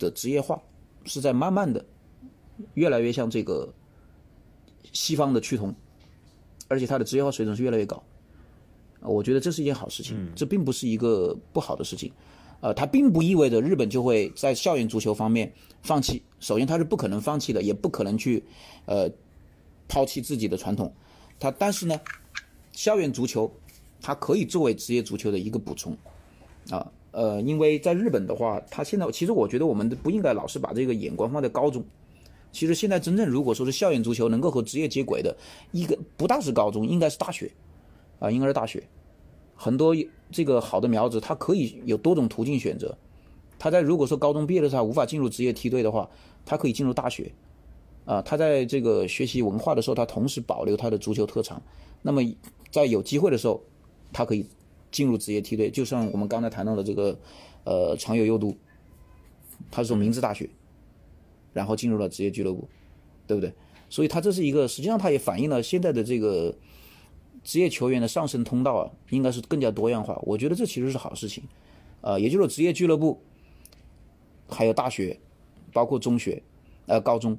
的职业化是在慢慢的越来越向这个西方的趋同。而且它的职业化水准是越来越高，我觉得这是一件好事情，这并不是一个不好的事情。呃，它并不意味着日本就会在校园足球方面放弃。首先，它是不可能放弃的，也不可能去，呃，抛弃自己的传统。它但是呢，校园足球它可以作为职业足球的一个补充，啊，呃，因为在日本的话，它现在其实我觉得我们不应该老是把这个眼光放在高中。其实现在真正如果说是校园足球能够和职业接轨的一个，不大是高中，应该是大学，啊，应该是大学。很多这个好的苗子，他可以有多种途径选择。他在如果说高中毕业的时候无法进入职业梯队的话，他可以进入大学。啊，他在这个学习文化的时候，他同时保留他的足球特长。那么在有机会的时候，他可以进入职业梯队。就像我们刚才谈到的这个，呃，长友佑都，他是从明治大学，然后进入了职业俱乐部，对不对？所以他这是一个，实际上他也反映了现在的这个。职业球员的上升通道啊，应该是更加多样化。我觉得这其实是好事情，呃，也就是职业俱乐部，还有大学，包括中学，呃，高中，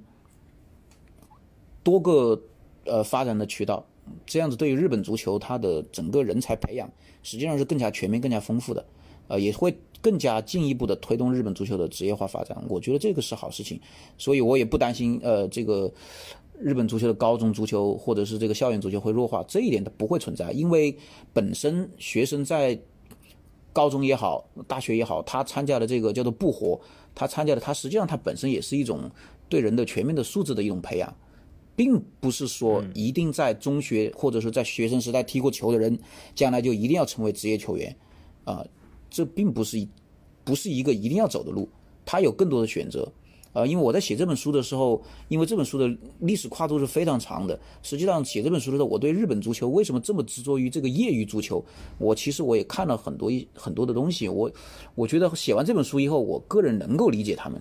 多个呃发展的渠道，这样子对于日本足球它的整个人才培养，实际上是更加全面、更加丰富的，呃，也会更加进一步的推动日本足球的职业化发展。我觉得这个是好事情，所以我也不担心呃这个。日本足球的高中足球或者是这个校园足球会弱化，这一点它不会存在，因为本身学生在高中也好，大学也好，他参加的这个叫做部活，他参加的他实际上他本身也是一种对人的全面的素质的一种培养，并不是说一定在中学或者说在学生时代踢过球的人，将来就一定要成为职业球员，啊，这并不是不是一个一定要走的路，他有更多的选择。呃，因为我在写这本书的时候，因为这本书的历史跨度是非常长的。实际上，写这本书的时候，我对日本足球为什么这么执着于这个业余足球，我其实我也看了很多一很多的东西。我我觉得写完这本书以后，我个人能够理解他们。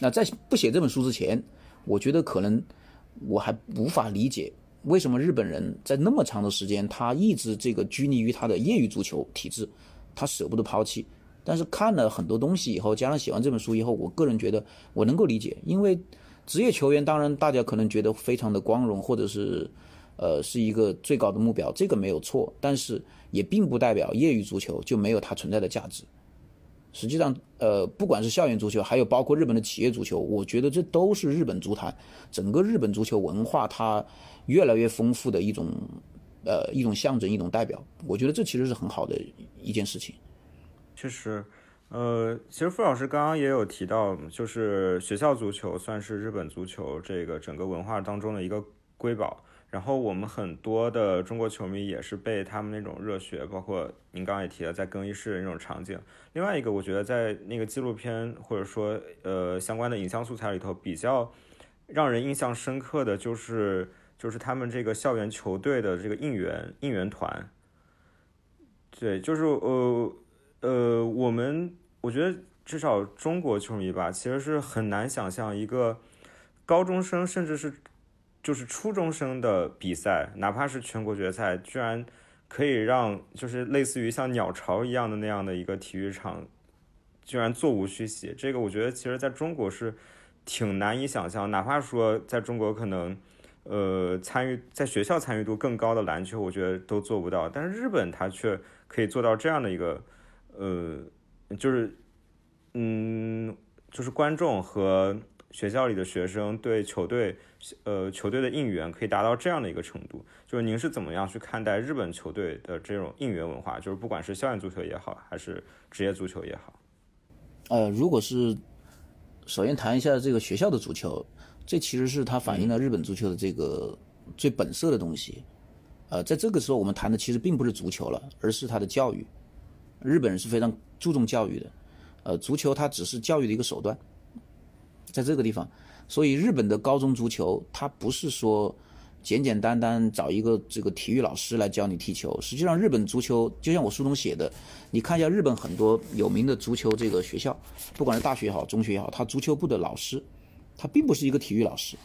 那在不写这本书之前，我觉得可能我还无法理解为什么日本人在那么长的时间，他一直这个拘泥于他的业余足球体制，他舍不得抛弃。但是看了很多东西以后，加上写完这本书以后，我个人觉得我能够理解，因为职业球员当然大家可能觉得非常的光荣，或者是呃是一个最高的目标，这个没有错，但是也并不代表业余足球就没有它存在的价值。实际上，呃，不管是校园足球，还有包括日本的企业足球，我觉得这都是日本足坛整个日本足球文化它越来越丰富的一种呃一种象征，一种代表。我觉得这其实是很好的一件事情。确实，呃，其实傅老师刚刚也有提到，就是学校足球算是日本足球这个整个文化当中的一个瑰宝。然后我们很多的中国球迷也是被他们那种热血，包括您刚刚也提了在更衣室的那种场景。另外一个，我觉得在那个纪录片或者说呃相关的影像素材里头，比较让人印象深刻的就是就是他们这个校园球队的这个应援应援团。对，就是呃。呃，我们我觉得至少中国球迷吧，其实是很难想象一个高中生甚至是就是初中生的比赛，哪怕是全国决赛，居然可以让就是类似于像鸟巢一样的那样的一个体育场，居然座无虚席。这个我觉得其实在中国是挺难以想象，哪怕说在中国可能呃参与在学校参与度更高的篮球，我觉得都做不到，但是日本它却可以做到这样的一个。呃，就是，嗯，就是观众和学校里的学生对球队，呃，球队的应援可以达到这样的一个程度。就是您是怎么样去看待日本球队的这种应援文化？就是不管是校园足球也好，还是职业足球也好。呃，如果是首先谈一下这个学校的足球，这其实是它反映了日本足球的这个最本色的东西。呃，在这个时候我们谈的其实并不是足球了，而是它的教育。日本人是非常注重教育的，呃，足球它只是教育的一个手段，在这个地方，所以日本的高中足球它不是说简简单单找一个这个体育老师来教你踢球，实际上日本足球就像我书中写的，你看一下日本很多有名的足球这个学校，不管是大学也好，中学也好，他足球部的老师，他并不是一个体育老师，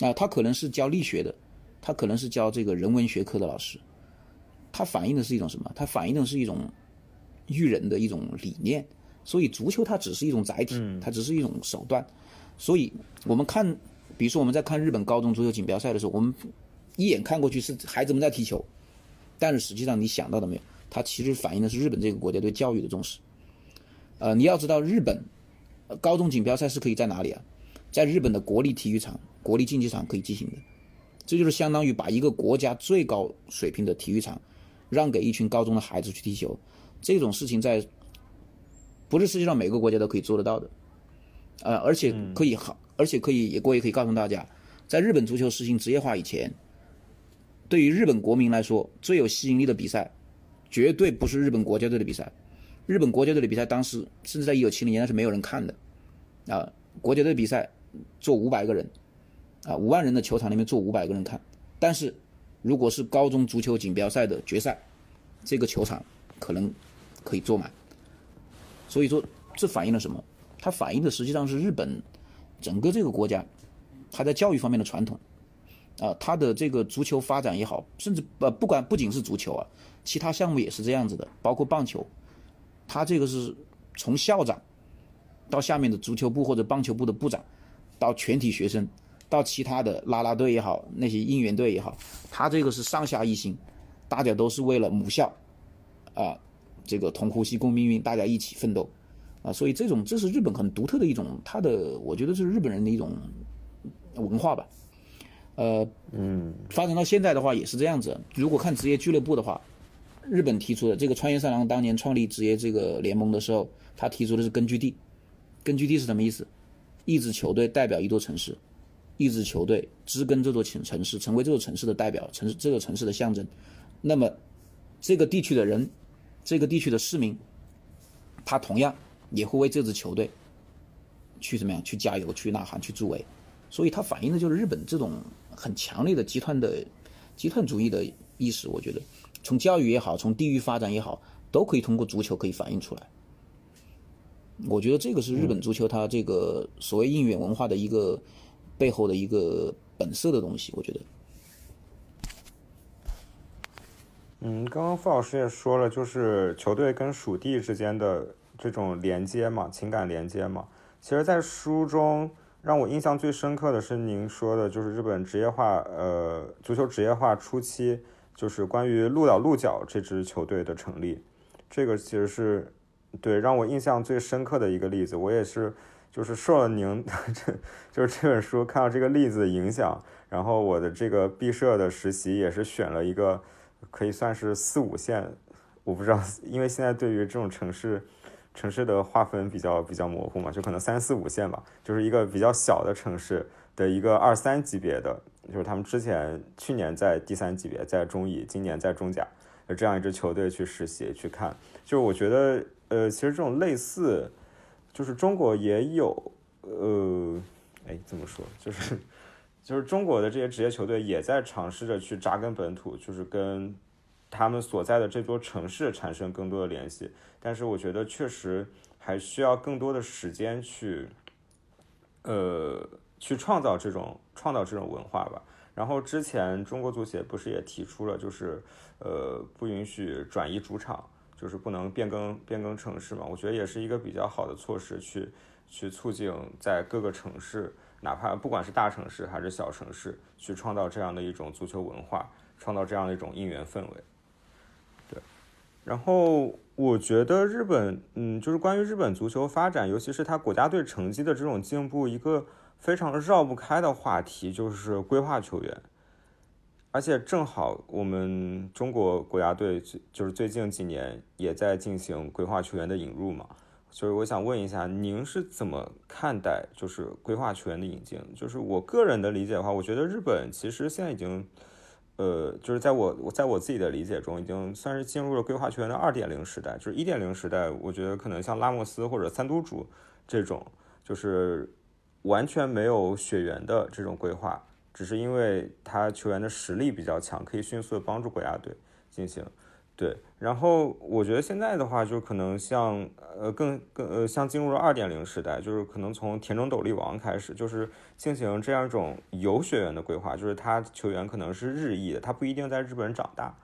啊，他可能是教力学的，他可能是教这个人文学科的老师。它反映的是一种什么？它反映的是一种育人的一种理念。所以足球它只是一种载体，它只是一种手段。所以我们看，比如说我们在看日本高中足球锦标赛的时候，我们一眼看过去是孩子们在踢球，但是实际上你想到的没有，它其实反映的是日本这个国家对教育的重视。呃，你要知道日本高中锦标赛是可以在哪里啊？在日本的国立体育场、国立竞技场可以进行的，这就是相当于把一个国家最高水平的体育场让给一群高中的孩子去踢球，这种事情在不是世界上每个国家都可以做得到的。呃，而且可以好，而且可以也我也可以告诉大家，在日本足球实行职业化以前，对于日本国民来说最有吸引力的比赛，绝对不是日本国家队的比赛。日本国家队的比赛当时甚至在一九七零年那是没有人看的，啊，国家队比赛坐五百个人，啊，五万人的球场里面坐五百个人看。但是如果是高中足球锦标赛的决赛，这个球场可能可以坐满。所以说，这反映了什么？它反映的实际上是日本整个这个国家，它在教育方面的传统，啊，它的这个足球发展也好，甚至呃不管不仅是足球啊，其他项目也是这样子的，包括棒球，它这个是从校长到下面的足球部或者棒球部的部长，到全体学生，到其他的啦啦队也好，那些应援队也好，他这个是上下一心，大家都是为了母校，啊，这个同呼吸共命运，大家一起奋斗。啊，所以这种这是日本很独特的一种，他的我觉得是日本人的一种文化吧。呃，嗯，发展到现在的话也是这样子。如果看职业俱乐部的话，日本提出的这个川原三郎当年创立职业这个联盟的时候，他提出的是根据地。根据地是什么意思？一支球队代表一座城市，一支球队知根这座城城市，成为这座城市的代表，城市这座城市的象征。那么这个地区的人，这个地区的市民，他同样。也会为这支球队去怎么样？去加油，去呐喊，去助威。所以它反映的就是日本这种很强烈的集团的集团主义的意识。我觉得，从教育也好，从地域发展也好，都可以通过足球可以反映出来。我觉得这个是日本足球它这个所谓应援文化的一个背后的一个本色的东西。我觉得。嗯，刚刚傅老师也说了，就是球队跟属地之间的。这种连接嘛，情感连接嘛，其实，在书中让我印象最深刻的是您说的，就是日本职业化，呃，足球职业化初期，就是关于鹿岛鹿角这支球队的成立，这个其实是对让我印象最深刻的一个例子。我也是，就是受了您这 [LAUGHS] 就是这本书看到这个例子的影响，然后我的这个毕设的实习也是选了一个可以算是四五线，我不知道，因为现在对于这种城市。城市的划分比较比较模糊嘛，就可能三四五线吧，就是一个比较小的城市的一个二三级别的，就是他们之前去年在第三级别，在中乙，今年在中甲，有这样一支球队去实习去看，就是我觉得，呃，其实这种类似，就是中国也有，呃，哎，怎么说，就是就是中国的这些职业球队也在尝试着去扎根本土，就是跟。他们所在的这座城市产生更多的联系，但是我觉得确实还需要更多的时间去，呃，去创造这种创造这种文化吧。然后之前中国足协不是也提出了，就是呃不允许转移主场，就是不能变更变更城市嘛。我觉得也是一个比较好的措施，去去促进在各个城市，哪怕不管是大城市还是小城市，去创造这样的一种足球文化，创造这样的一种应援氛围。对然后我觉得日本，嗯，就是关于日本足球发展，尤其是他国家队成绩的这种进步，一个非常绕不开的话题就是规划球员。而且正好我们中国国家队就是最近几年也在进行规划球员的引入嘛，所以我想问一下，您是怎么看待就是规划球员的引进？就是我个人的理解的话，我觉得日本其实现在已经。呃，就是在我我在我自己的理解中，已经算是进入了规划球员的二点零时代。就是一点零时代，我觉得可能像拉莫斯或者三都主这种，就是完全没有血缘的这种规划，只是因为他球员的实力比较强，可以迅速的帮助国家队进行。对，然后我觉得现在的话，就可能像呃更更呃像进入了二点零时代，就是可能从田中斗笠王开始，就是进行这样一种有血缘的规划，就是他球员可能是日裔的，他不一定在日本长大，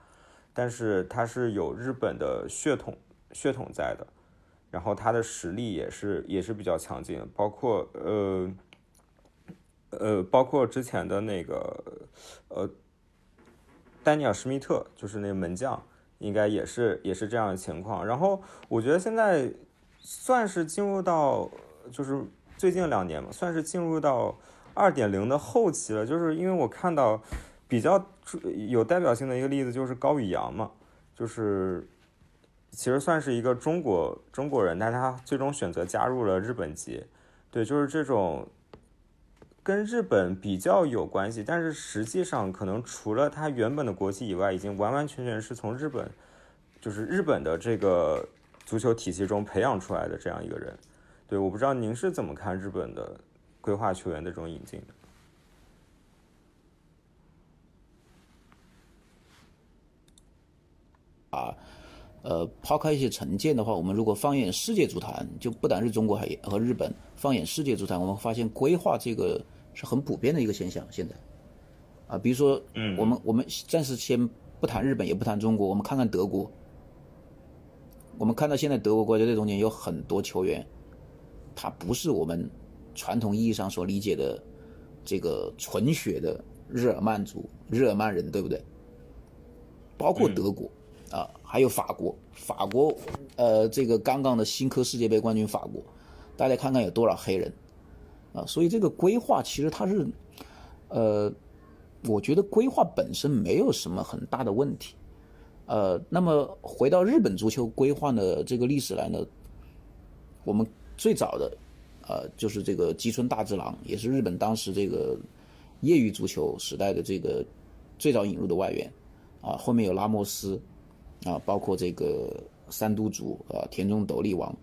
但是他是有日本的血统血统在的，然后他的实力也是也是比较强劲，包括呃呃包括之前的那个呃。丹尼尔·施密特，就是那个门将，应该也是也是这样的情况。然后我觉得现在算是进入到就是最近两年嘛，算是进入到二点零的后期了。就是因为我看到比较有代表性的一个例子就是高宇阳嘛，就是其实算是一个中国中国人，但他最终选择加入了日本籍。对，就是这种。跟日本比较有关系，但是实际上可能除了他原本的国籍以外，已经完完全全是从日本，就是日本的这个足球体系中培养出来的这样一个人。对，我不知道您是怎么看日本的规划球员的这种引进的？啊，呃，抛开一些成见的话，我们如果放眼世界足坛，就不单是中国，还和日本，放眼世界足坛，我们发现规划这个。是很普遍的一个现象，现在，啊，比如说，嗯，我们我们暂时先不谈日本，也不谈中国，我们看看德国。我们看到现在德国国家队中间有很多球员，他不是我们传统意义上所理解的这个纯血的日耳曼族、日耳曼人，对不对？包括德国啊，还有法国，法国，呃，这个刚刚的新科世界杯冠军法国，大家看看有多少黑人。啊，所以这个规划其实它是，呃，我觉得规划本身没有什么很大的问题，呃，那么回到日本足球规划的这个历史来呢，我们最早的，呃，就是这个吉村大治郎，也是日本当时这个业余足球时代的这个最早引入的外援，啊，后面有拉莫斯，啊，包括这个三都主啊，田中斗笠王。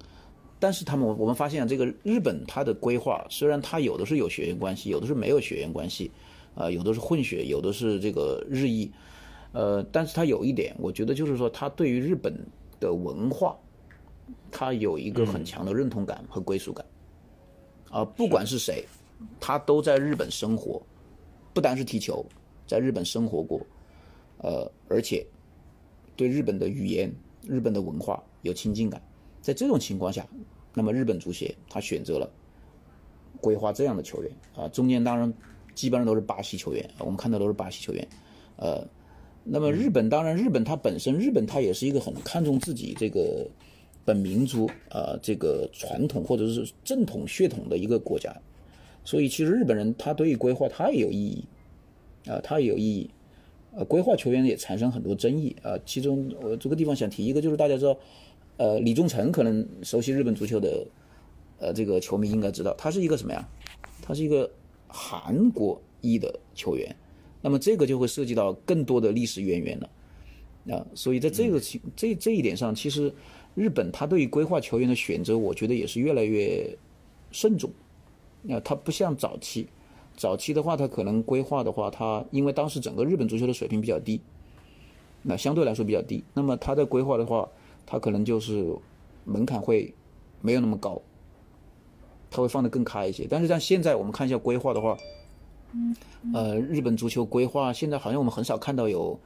但是他们，我们发现这个日本它的规划，虽然它有的是有血缘关系，有的是没有血缘关系，啊，有的是混血，有的是这个日裔，呃，但是它有一点，我觉得就是说，它对于日本的文化，它有一个很强的认同感和归属感，啊，不管是谁，他都在日本生活，不单是踢球，在日本生活过，呃，而且对日本的语言、日本的文化有亲近感。在这种情况下，那么日本足协他选择了规划这样的球员。啊，中间当然基本上都是巴西球员，我们看到都是巴西球员，呃，那么日本当然日本它本身日本它也是一个很看重自己这个本民族啊这个传统或者是正统血统的一个国家，所以其实日本人他对于规划他也有意义啊，他也有意义，呃，规划球员也产生很多争议啊，其中我这个地方想提一个就是大家知道。呃，李宗诚可能熟悉日本足球的，呃，这个球迷应该知道，他是一个什么呀？他是一个韩国裔的球员，那么这个就会涉及到更多的历史渊源了，啊，所以在这个情这这一点上，其实日本他对于规划球员的选择，我觉得也是越来越慎重，啊，他不像早期，早期的话，他可能规划的话，他因为当时整个日本足球的水平比较低，那相对来说比较低，那么他的规划的话。他可能就是门槛会没有那么高，他会放得更开一些。但是像现在我们看一下规划的话，呃，日本足球规划现在好像我们很少看到有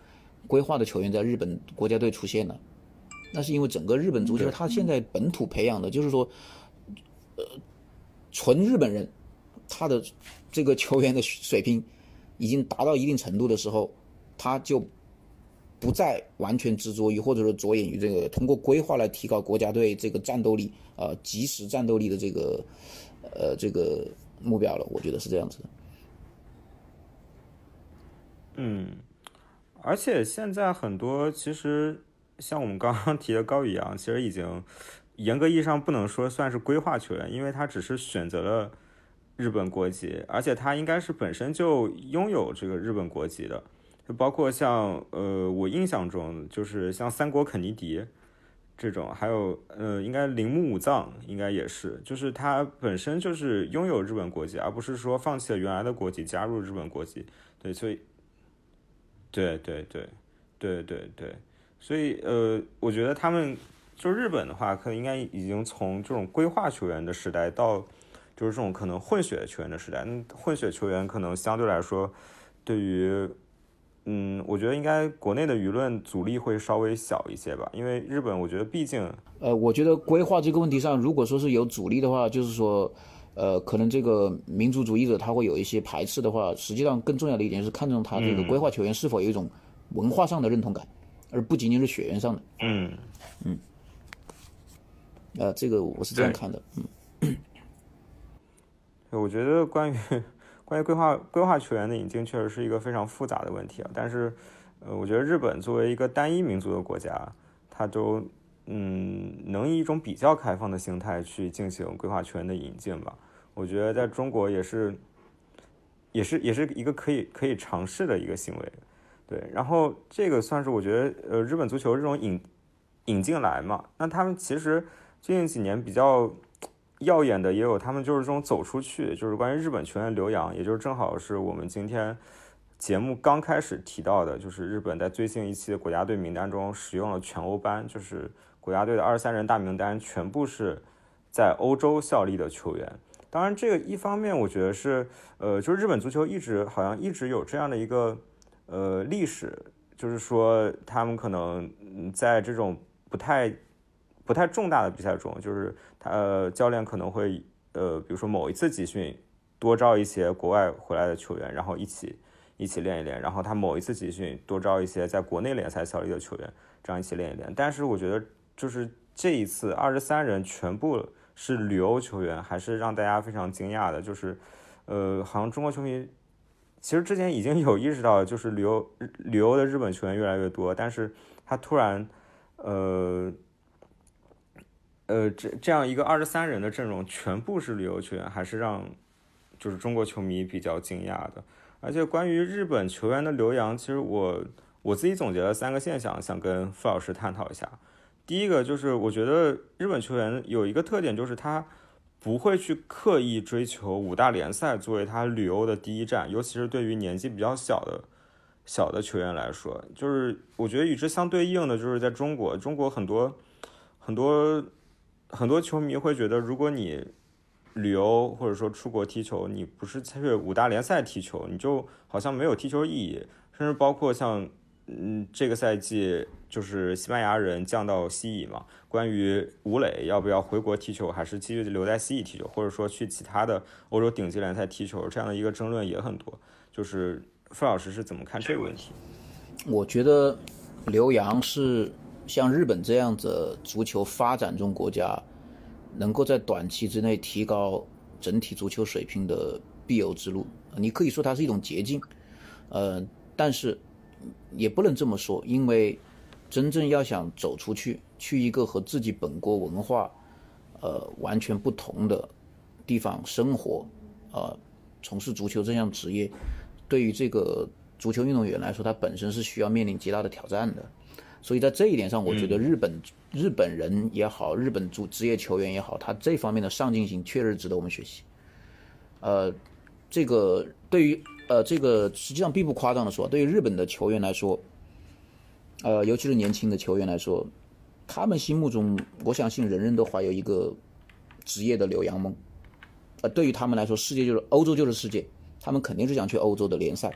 规划的球员在日本国家队出现了。那是因为整个日本足球他现在本土培养的，就是说，呃，纯日本人，他的这个球员的水平已经达到一定程度的时候，他就。不再完全执着于，或者说着眼于这个通过规划来提高国家队这个战斗力啊，及时战斗力的这个呃这个目标了。我觉得是这样子的。嗯，而且现在很多其实像我们刚刚提的高宇阳，其实已经严格意义上不能说算是规划球员，因为他只是选择了日本国籍，而且他应该是本身就拥有这个日本国籍的。就包括像呃，我印象中就是像三国肯尼迪这种，还有呃，应该铃木武藏应该也是，就是他本身就是拥有日本国籍，而不是说放弃了原来的国籍加入日本国籍。对，所以，对对对对对对，所以呃，我觉得他们就日本的话，可能应该已经从这种规划球员的时代到就是这种可能混血球员的时代。那混血球员可能相对来说对于嗯，我觉得应该国内的舆论阻力会稍微小一些吧，因为日本，我觉得毕竟，呃，我觉得规划这个问题上，如果说是有阻力的话，就是说，呃，可能这个民族主义者他会有一些排斥的话，实际上更重要的一点是看重他这个规划球员是否有一种文化上的认同感，而不仅仅是血缘上的。嗯呃，这个我是这样看的。嗯，我觉得关于关于规划规划球员的引进，确实是一个非常复杂的问题啊。但是，呃，我觉得日本作为一个单一民族的国家，它都嗯能以一种比较开放的心态去进行规划球员的引进吧。我觉得在中国也是也是也是一个可以可以尝试的一个行为。对，然后这个算是我觉得呃日本足球这种引引进来嘛，那他们其实。最近几年比较耀眼的也有，他们就是这种走出去，就是关于日本球员留洋，也就是正好是我们今天节目刚开始提到的，就是日本在最新一期的国家队名单中使用了全欧班，就是国家队的二十三人大名单全部是在欧洲效力的球员。当然，这个一方面我觉得是，呃，就是日本足球一直好像一直有这样的一个呃历史，就是说他们可能在这种不太。不太重大的比赛中，就是他呃教练可能会呃，比如说某一次集训多招一些国外回来的球员，然后一起一起练一练，然后他某一次集训多招一些在国内联赛效力的球员，这样一起练一练。但是我觉得就是这一次二十三人全部是旅欧球员，还是让大家非常惊讶的，就是呃好像中国球迷其实之前已经有意识到，就是旅欧旅欧的日本球员越来越多，但是他突然呃。呃，这这样一个二十三人的阵容全部是旅游球员，还是让就是中国球迷比较惊讶的。而且关于日本球员的留洋，其实我我自己总结了三个现象，想跟傅老师探讨一下。第一个就是我觉得日本球员有一个特点，就是他不会去刻意追求五大联赛作为他旅游的第一站，尤其是对于年纪比较小的小的球员来说，就是我觉得与之相对应的就是在中国，中国很多很多。很多球迷会觉得，如果你旅游或者说出国踢球，你不是去五大联赛踢球，你就好像没有踢球意义。甚至包括像，嗯，这个赛季就是西班牙人降到西乙嘛，关于吴磊要不要回国踢球，还是继续留在西乙踢球，或者说去其他的欧洲顶级联赛踢球，这样的一个争论也很多。就是傅老师是怎么看这个问题？我觉得刘洋是。像日本这样子足球发展中国家，能够在短期之内提高整体足球水平的必由之路，你可以说它是一种捷径，呃，但是也不能这么说，因为真正要想走出去，去一个和自己本国文化，呃，完全不同的地方生活，呃，从事足球这项职业，对于这个足球运动员来说，他本身是需要面临极大的挑战的。所以在这一点上，我觉得日本日本人也好，日本足职业球员也好，他这方面的上进心确实值得我们学习。呃，这个对于呃这个实际上并不夸张的说，对于日本的球员来说，呃，尤其是年轻的球员来说，他们心目中我相信人人都怀有一个职业的留洋梦。呃，对于他们来说，世界就是欧洲就是世界，他们肯定是想去欧洲的联赛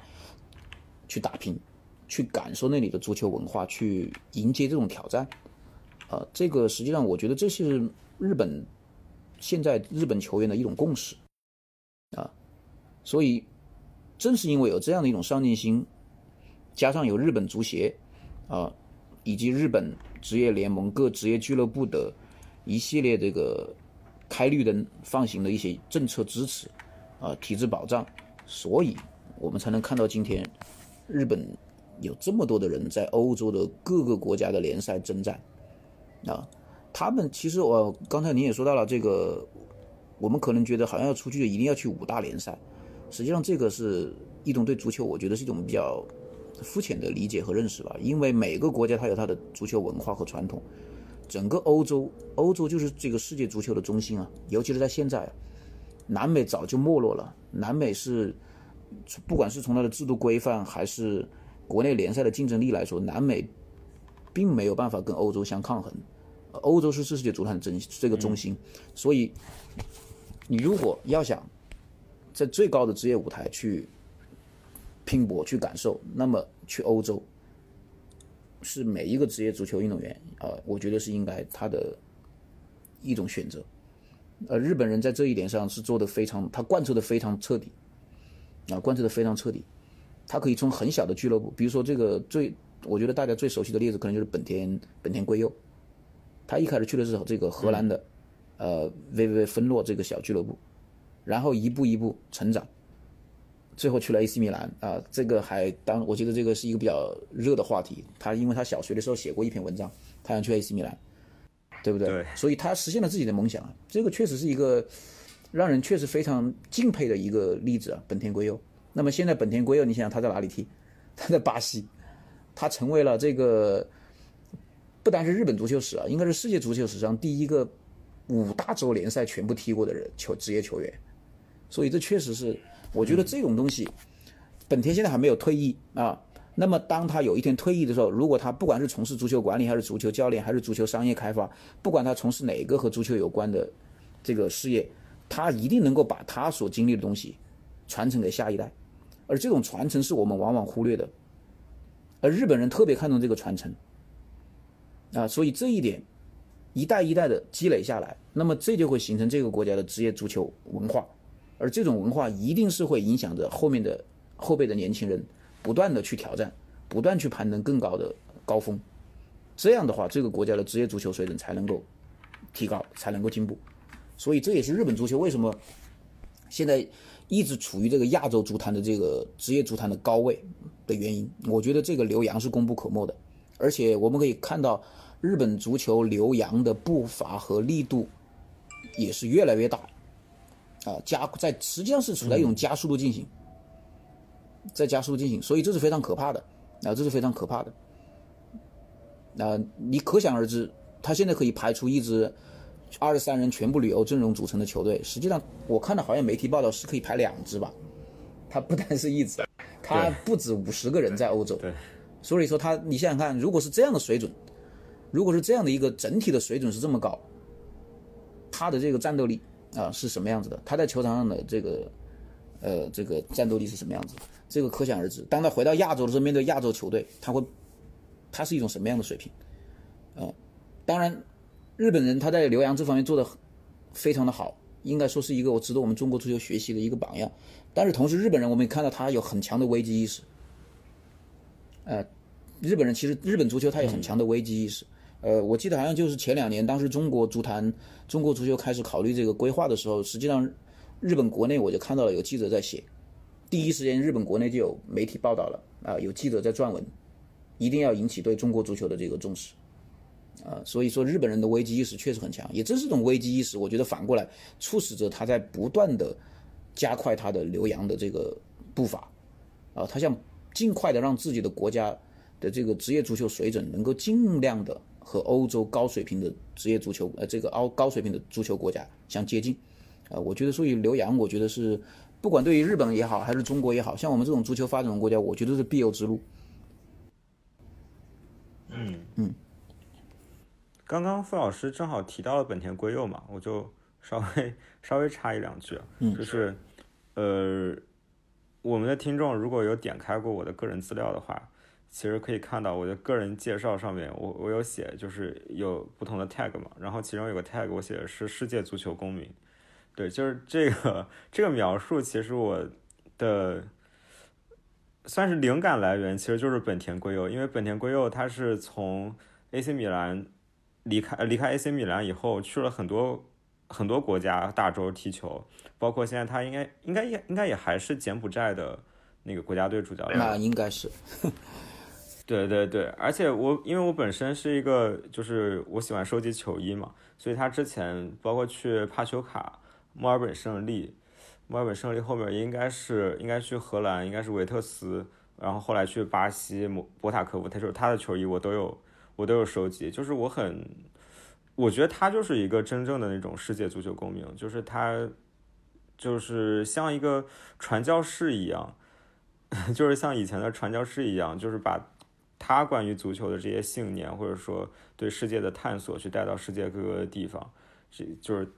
去打拼。去感受那里的足球文化，去迎接这种挑战，啊，这个实际上我觉得这是日本现在日本球员的一种共识，啊，所以正是因为有这样的一种上进心，加上有日本足协啊，以及日本职业联盟各职业俱乐部的一系列这个开绿灯放行的一些政策支持啊，体制保障，所以我们才能看到今天日本。有这么多的人在欧洲的各个国家的联赛征战，啊，他们其实我刚才你也说到了这个，我们可能觉得好像要出去一定要去五大联赛，实际上这个是一种对足球我觉得是一种比较肤浅的理解和认识吧，因为每个国家它有它的足球文化和传统，整个欧洲，欧洲就是这个世界足球的中心啊，尤其是在现在，南美早就没落了，南美是不管是从它的制度规范还是国内联赛的竞争力来说，南美并没有办法跟欧洲相抗衡。欧洲是世界足坛的中这个中心，所以你如果要想在最高的职业舞台去拼搏、去感受，那么去欧洲是每一个职业足球运动员啊，我觉得是应该他的一种选择。呃，日本人在这一点上是做的非常，他贯彻的非常彻底啊，贯彻的非常彻底。他可以从很小的俱乐部，比如说这个最，我觉得大家最熟悉的例子可能就是本田本田圭佑，他一开始去的是这个荷兰的，呃 VVV 芬诺这个小俱乐部，然后一步一步成长，最后去了 AC 米兰啊，这个还当我觉得这个是一个比较热的话题，他因为他小学的时候写过一篇文章，他想去 AC 米兰，对不对？对。所以他实现了自己的梦想，这个确实是一个让人确实非常敬佩的一个例子啊，本田圭佑。那么现在本田圭佑，你想想他在哪里踢？[LAUGHS] 他在巴西，他成为了这个不单是日本足球史啊，应该是世界足球史上第一个五大洲联赛全部踢过的人球职业球员。所以这确实是，我觉得这种东西，本田现在还没有退役啊。那么当他有一天退役的时候，如果他不管是从事足球管理，还是足球教练，还是足球商业开发，不管他从事哪个和足球有关的这个事业，他一定能够把他所经历的东西传承给下一代。而这种传承是我们往往忽略的，而日本人特别看重这个传承，啊，所以这一点一代一代的积累下来，那么这就会形成这个国家的职业足球文化，而这种文化一定是会影响着后面的后辈的年轻人不断的去挑战，不断去攀登更高的高峰，这样的话，这个国家的职业足球水准才能够提高，才能够进步，所以这也是日本足球为什么现在。一直处于这个亚洲足坛的这个职业足坛的高位的原因，我觉得这个留洋是功不可没的。而且我们可以看到，日本足球留洋的步伐和力度也是越来越大，啊，加在实际上是处在一种加速度进行，在加速度进行，所以这是非常可怕的，啊，这是非常可怕的。那你可想而知，他现在可以排出一支。二十三人全部旅游阵容组成的球队，实际上我看到好像媒体报道是可以排两支吧，他不单是一支，他不止五十个人在欧洲，对，所以说他你想想看，如果是这样的水准，如果是这样的一个整体的水准是这么高，他的这个战斗力啊是什么样子的？他在球场上的这个呃这个战斗力是什么样子？这个可想而知。当他回到亚洲的时候，面对亚洲球队，他会他是一种什么样的水平？啊，当然。日本人他在留洋这方面做的非常的好，应该说是一个我值得我们中国足球学习的一个榜样。但是同时，日本人我们也看到他有很强的危机意识。呃，日本人其实日本足球他有很强的危机意识。呃，我记得好像就是前两年，当时中国足坛、中国足球开始考虑这个规划的时候，实际上日本国内我就看到了有记者在写，第一时间日本国内就有媒体报道了啊，有记者在撰文，一定要引起对中国足球的这个重视。啊，所以说日本人的危机意识确实很强，也正是这种危机意识，我觉得反过来促使着他在不断的加快他的留洋的这个步伐，啊，他想尽快的让自己的国家的这个职业足球水准能够尽量的和欧洲高水平的职业足球呃这个高高水平的足球国家相接近，啊，我觉得所以留洋，我觉得是不管对于日本也好，还是中国也好，像我们这种足球发展中国家，我觉得是必由之路。嗯嗯。刚刚傅老师正好提到了本田圭佑嘛，我就稍微稍微插一两句，就是，呃，我们的听众如果有点开过我的个人资料的话，其实可以看到我的个人介绍上面，我我有写就是有不同的 tag 嘛，然后其中有个 tag 我写的是世界足球公民，对，就是这个这个描述，其实我的算是灵感来源，其实就是本田圭佑，因为本田圭佑他是从 AC 米兰。离开离开 AC 米兰以后，去了很多很多国家大洲踢球，包括现在他应该应该也应该也还是柬埔寨的那个国家队主教练。那应该是。[LAUGHS] 对对对，而且我因为我本身是一个就是我喜欢收集球衣嘛，所以他之前包括去帕丘卡、墨尔本胜利、墨尔本胜利后面应该是应该去荷兰，应该是维特斯，然后后来去巴西博博塔科夫，他说他的球衣我都有。我都有收集，就是我很，我觉得他就是一个真正的那种世界足球公民，就是他，就是像一个传教士一样，[LAUGHS] 就是像以前的传教士一样，就是把他关于足球的这些信念，或者说对世界的探索，去带到世界各个地方。这就是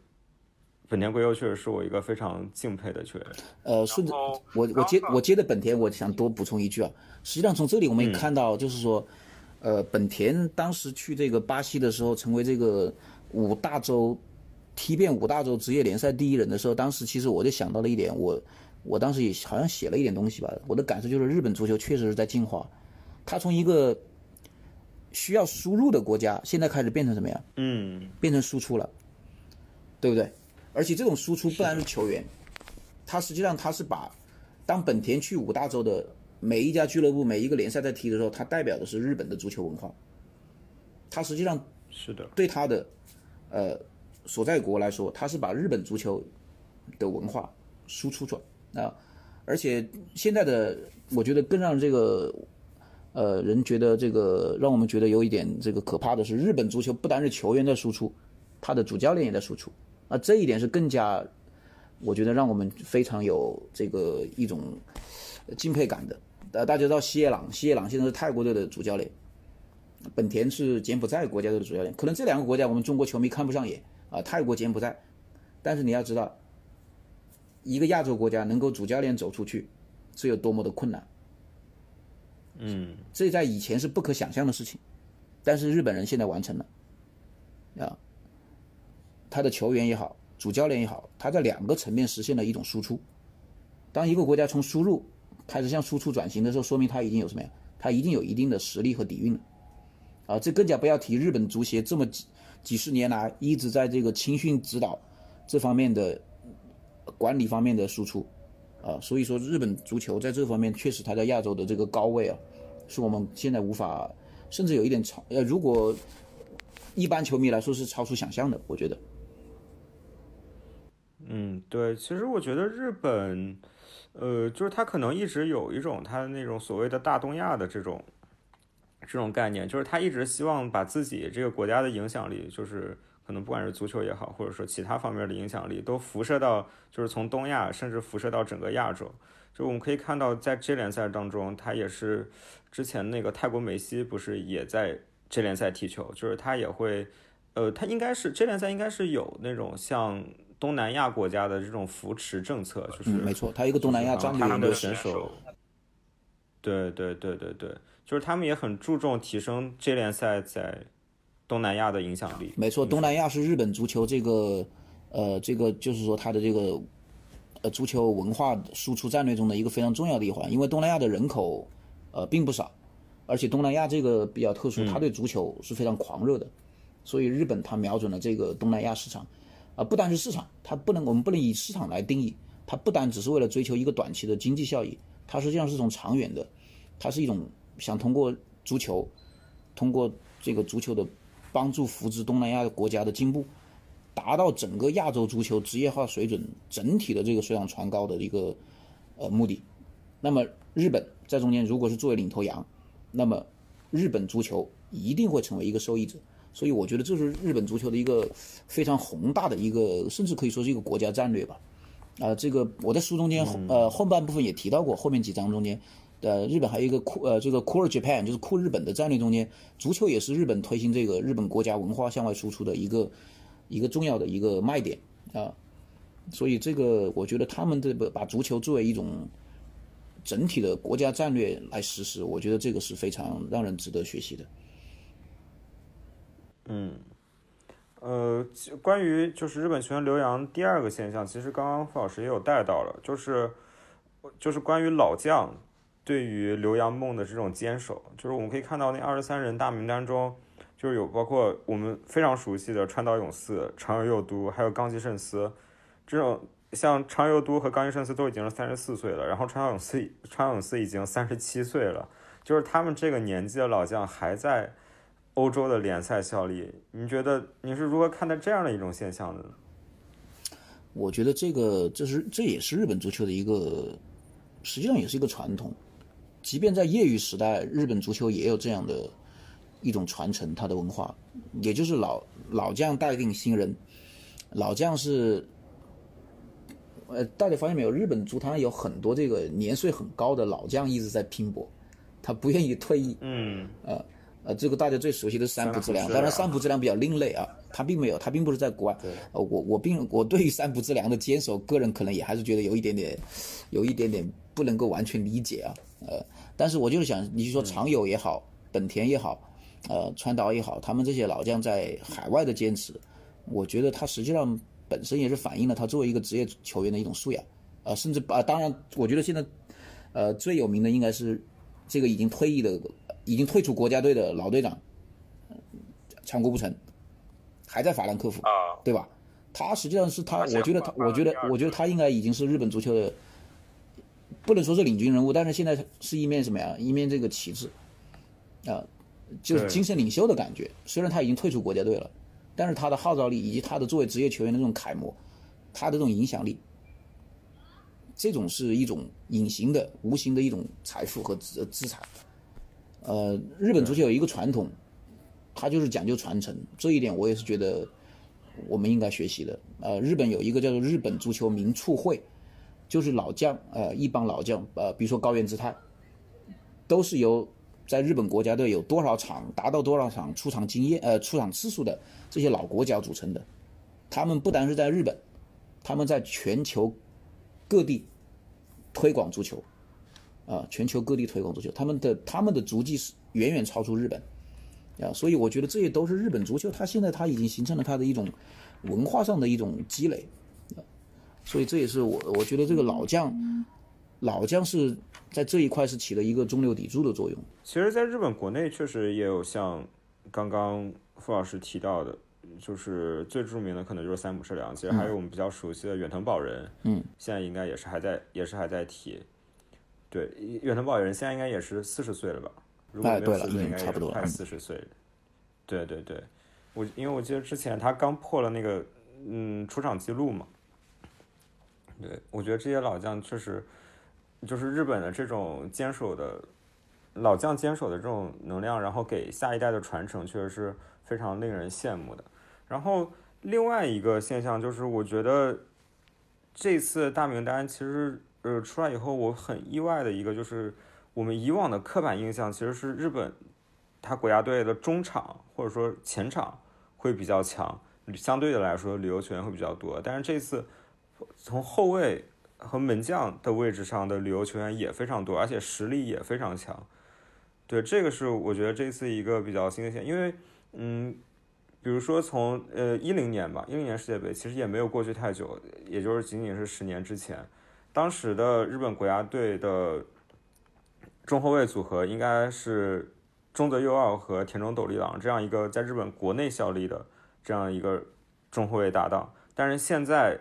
本田圭佑，确实是我一个非常敬佩的球员。呃，顺着我我接我接的本田，我想多补充一句啊，实际上从这里我们也看到，就是说。呃，本田当时去这个巴西的时候，成为这个五大洲踢遍五大洲职业联赛第一人的时候，当时其实我就想到了一点，我我当时也好像写了一点东西吧。我的感受就是日本足球确实是在进化，它从一个需要输入的国家，现在开始变成什么呀？嗯，变成输出了，对不对？而且这种输出不单是球员，它实际上它是把当本田去五大洲的每一家俱乐部、每一个联赛在踢的时候，它代表的是日本的足球文化。它实际上是的，对它的呃所在国来说，它是把日本足球的文化输出出来啊。而且现在的我觉得更让这个呃人觉得这个让我们觉得有一点这个可怕的是，日本足球不单是球员在输出，他的主教练也在输出。啊，这一点是更加我觉得让我们非常有这个一种敬佩感的。呃，大家知道西野朗，西野朗现在是泰国队的主教练。本田是柬埔寨国家队的主教练，可能这两个国家我们中国球迷看不上眼啊，泰国、柬埔寨，但是你要知道，一个亚洲国家能够主教练走出去，是有多么的困难。嗯，这在以前是不可想象的事情，但是日本人现在完成了，啊，他的球员也好，主教练也好，他在两个层面实现了一种输出。当一个国家从输入开始向输出转型的时候，说明他已经有什么呀？他一定有一定的实力和底蕴了。啊，这更加不要提日本足协这么几几十年来一直在这个青训指导这方面的管理方面的输出，啊，所以说日本足球在这方面确实它在亚洲的这个高位啊，是我们现在无法，甚至有一点超呃，如果一般球迷来说是超出想象的，我觉得。嗯，对，其实我觉得日本，呃，就是他可能一直有一种他那种所谓的大东亚的这种。这种概念就是他一直希望把自己这个国家的影响力，就是可能不管是足球也好，或者说其他方面的影响力，都辐射到就是从东亚，甚至辐射到整个亚洲。就我们可以看到，在这联赛当中，他也是之前那个泰国梅西不是也在这联赛踢球，就是他也会，呃，他应该是这联赛应该是有那种像东南亚国家的这种扶持政策，就是没错，他一个东南亚战略的选手。对对对对对。就是他们也很注重提升这联赛在东南亚的影响力。没错，东南亚是日本足球这个呃这个就是说它的这个呃足球文化输出战略中的一个非常重要的一环。因为东南亚的人口呃并不少，而且东南亚这个比较特殊，他对足球是非常狂热的，所以日本他瞄准了这个东南亚市场啊，不单是市场，它不能我们不能以市场来定义，它不单只是为了追求一个短期的经济效益，它实际上是从长远的，它是一种。想通过足球，通过这个足球的帮助扶植东南亚的国家的进步，达到整个亚洲足球职业化水准整体的这个水涨船高的一个呃目的。那么日本在中间如果是作为领头羊，那么日本足球一定会成为一个受益者。所以我觉得这是日本足球的一个非常宏大的一个，甚至可以说是一个国家战略吧。啊，这个我在书中间呃后半部分也提到过，后面几章中间。呃，日本还有一个酷呃，这个 Cool Japan 就是酷日本的战略中间，足球也是日本推行这个日本国家文化向外输出的一个一个重要的一个卖点啊。所以这个我觉得他们这个把足球作为一种整体的国家战略来实施，我觉得这个是非常让人值得学习的。嗯，呃，关于就是日本球员留洋第二个现象，其实刚刚傅老师也有带到了，就是就是关于老将。对于留洋梦的这种坚守，就是我们可以看到那二十三人大名单中，就是有包括我们非常熟悉的川岛永嗣、长友佑都，还有冈崎慎司。这种像长友都和冈崎慎司都已经是三十四岁了，然后川岛永嗣、川岛永嗣已经三十七岁了，就是他们这个年纪的老将还在欧洲的联赛效力。你觉得你是如何看待这样的一种现象的呢？我觉得这个这是这也是日本足球的一个，实际上也是一个传统。即便在业余时代，日本足球也有这样的一种传承，它的文化，也就是老老将带领新人。老将是，呃，大家发现没有？日本足坛有很多这个年岁很高的老将一直在拼搏，他不愿意退役。嗯。呃呃，这个大家最熟悉的三浦知良，当然三浦知良比较另类啊，他并没有，他并不是在国外。呃，我我并我对于三浦知良的坚守，个人可能也还是觉得有一点点，有一点点不能够完全理解啊，呃。但是我就是想，你说长友也好，本田也好，呃，川岛也好，他们这些老将在海外的坚持，我觉得他实际上本身也是反映了他作为一个职业球员的一种素养，啊，甚至啊，当然，我觉得现在，呃，最有名的应该是这个已经退役的、已经退出国家队的老队长，强国不成，还在法兰克福，啊，对吧？他实际上是他，我觉得他，我觉得我觉得他应该已经是日本足球的，不能说是领军人物，但是现在是一面什么呀？一面这个旗帜，啊，就是精神领袖的感觉。虽然他已经退出国家队了，但是他的号召力以及他的作为职业球员的这种楷模，他的这种影响力，这种是一种隐形的、无形的一种财富和资资产。呃，日本足球有一个传统，它就是讲究传承，这一点我也是觉得我们应该学习的。呃，日本有一个叫做日本足球名促会，就是老将，呃，一帮老将，呃，比如说高原之泰，都是由在日本国家队有多少场达到多少场出场经验，呃，出场次数的这些老国脚组成的。他们不单是在日本，他们在全球各地推广足球，啊，全球各地推广足球，他们的他们的足迹是远远超出日本，啊，所以我觉得这些都是日本足球，它现在它已经形成了它的一种文化上的一种积累，啊，所以这也是我我觉得这个老将，老将是在这一块是起了一个中流砥柱的作用。其实，在日本国内确实也有像刚刚傅老师提到的，就是最著名的可能就是三浦社良，其实还有我们比较熟悉的远藤保人，嗯，现在应该也是还在，也是还在踢。对，远藤保人现在应该也是四十岁了吧？如果哎对了没有四十岁，嗯应该也是快差不多快四十岁。对对对，我因为我记得之前他刚破了那个嗯出场记录嘛。对，我觉得这些老将确实就是日本的这种坚守的老将坚守的这种能量，然后给下一代的传承，确实是非常令人羡慕的。然后另外一个现象就是，我觉得这次大名单其实呃出来以后，我很意外的一个就是，我们以往的刻板印象其实是日本他国家队的中场或者说前场会比较强，相对的来说旅游球员会比较多，但是这次从后卫和门将的位置上的旅游球员也非常多，而且实力也非常强。对，这个是我觉得这次一个比较新的现，因为嗯，比如说从呃一零年吧，一零年世界杯其实也没有过去太久，也就是仅仅是十年之前，当时的日本国家队的中后卫组合应该是中泽佑二和田中斗利郎这样一个在日本国内效力的这样一个中后卫搭档，但是现在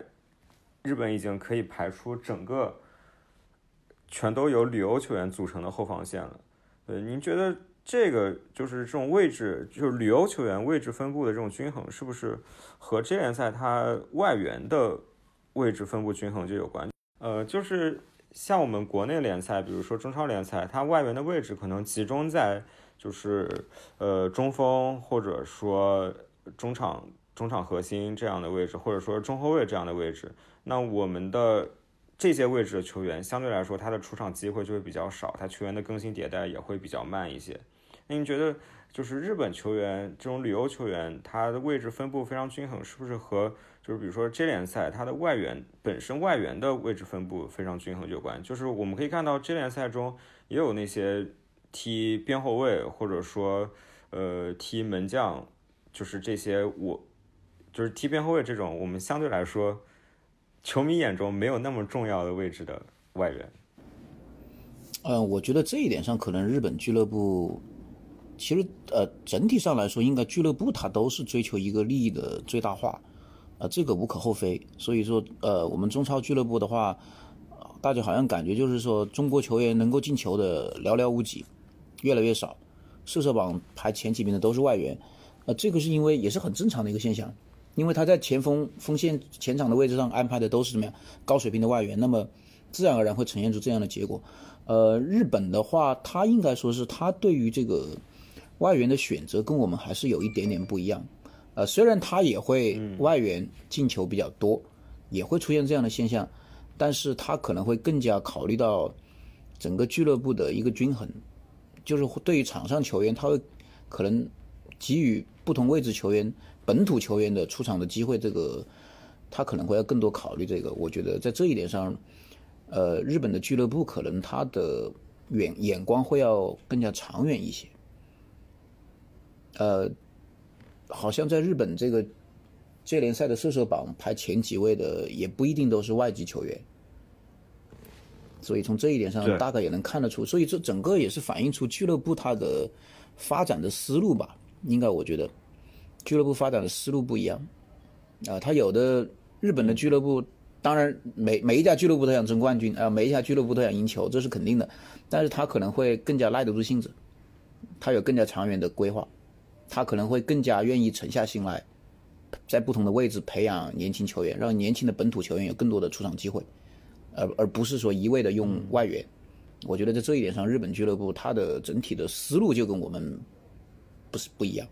日本已经可以排出整个全都由旅游球员组成的后防线了。对，您觉得这个就是这种位置，就是旅游球员位置分布的这种均衡，是不是和这联赛它外援的位置分布均衡就有关？呃，就是像我们国内联赛，比如说中超联赛，它外援的位置可能集中在就是呃中锋或者说中场中场核心这样的位置，或者说中后卫这样的位置。那我们的这些位置的球员，相对来说他的出场机会就会比较少，他球员的更新迭代也会比较慢一些。那你觉得，就是日本球员这种旅游球员，他的位置分布非常均衡，是不是和就是比如说 J 联赛它的外援本身外援的位置分布非常均衡有关？就是我们可以看到 J 联赛中也有那些踢边后卫或者说呃踢门将，就是这些我就是踢边后卫这种我们相对来说球迷眼中没有那么重要的位置的外援。嗯，我觉得这一点上，可能日本俱乐部其实呃整体上来说，应该俱乐部它都是追求一个利益的最大化，啊、这个无可厚非。所以说，呃，我们中超俱乐部的话，大家好像感觉就是说，中国球员能够进球的寥寥无几，越来越少，射手榜排前几名的都是外援，呃，这个是因为也是很正常的一个现象，因为他在前锋锋线前场的位置上安排的都是什么样高水平的外援，那么自然而然会呈现出这样的结果。呃，日本的话，他应该说是他对于这个外援的选择跟我们还是有一点点不一样。呃，虽然他也会外援进球比较多，也会出现这样的现象，但是他可能会更加考虑到整个俱乐部的一个均衡，就是对于场上球员，他会可能给予不同位置球员、本土球员的出场的机会，这个他可能会要更多考虑这个。我觉得在这一点上。呃，日本的俱乐部可能他的远眼光会要更加长远一些。呃，好像在日本这个这联赛的射手榜排前几位的，也不一定都是外籍球员，所以从这一点上大概也能看得出，所以这整个也是反映出俱乐部它的发展的思路吧。应该我觉得。俱乐部发展的思路不一样。啊，它有的日本的俱乐部，当然每每一家俱乐部都想争冠军啊，每一家俱乐部都想赢球，这是肯定的，但是他可能会更加耐得住性子，他有更加长远的规划，它可能会更加愿意沉下心来。在不同的位置培养年轻球员，让年轻的本土球员有更多的出场机会，而而不是说一味的用外援。我觉得在这一点上，日本俱乐部它的整体的思路就跟我们不是不一样。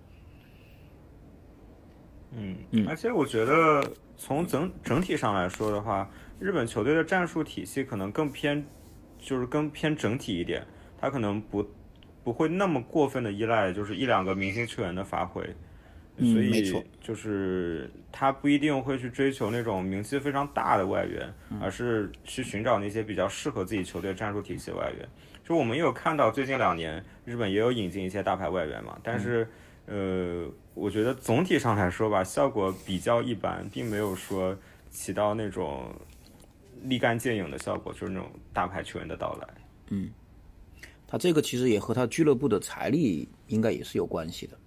嗯嗯，而且我觉得从整整体上来说的话，日本球队的战术体系可能更偏，就是更偏整体一点，他可能不不会那么过分的依赖就是一两个明星球员的发挥，嗯所以没错就是他不一定会去追求那种名气非常大的外援，嗯而是去寻找那些比较适合自己球队战术体系的外援。就我们也有看到最近两年日本也有引进一些大牌外援嘛，但是。呃，我觉得总体上来说吧，效果比较一般，并没有说起到那种立竿见影的效果，就是那种大牌球员的到来。他这个其实也和他俱乐部的财力应该也是有关系的。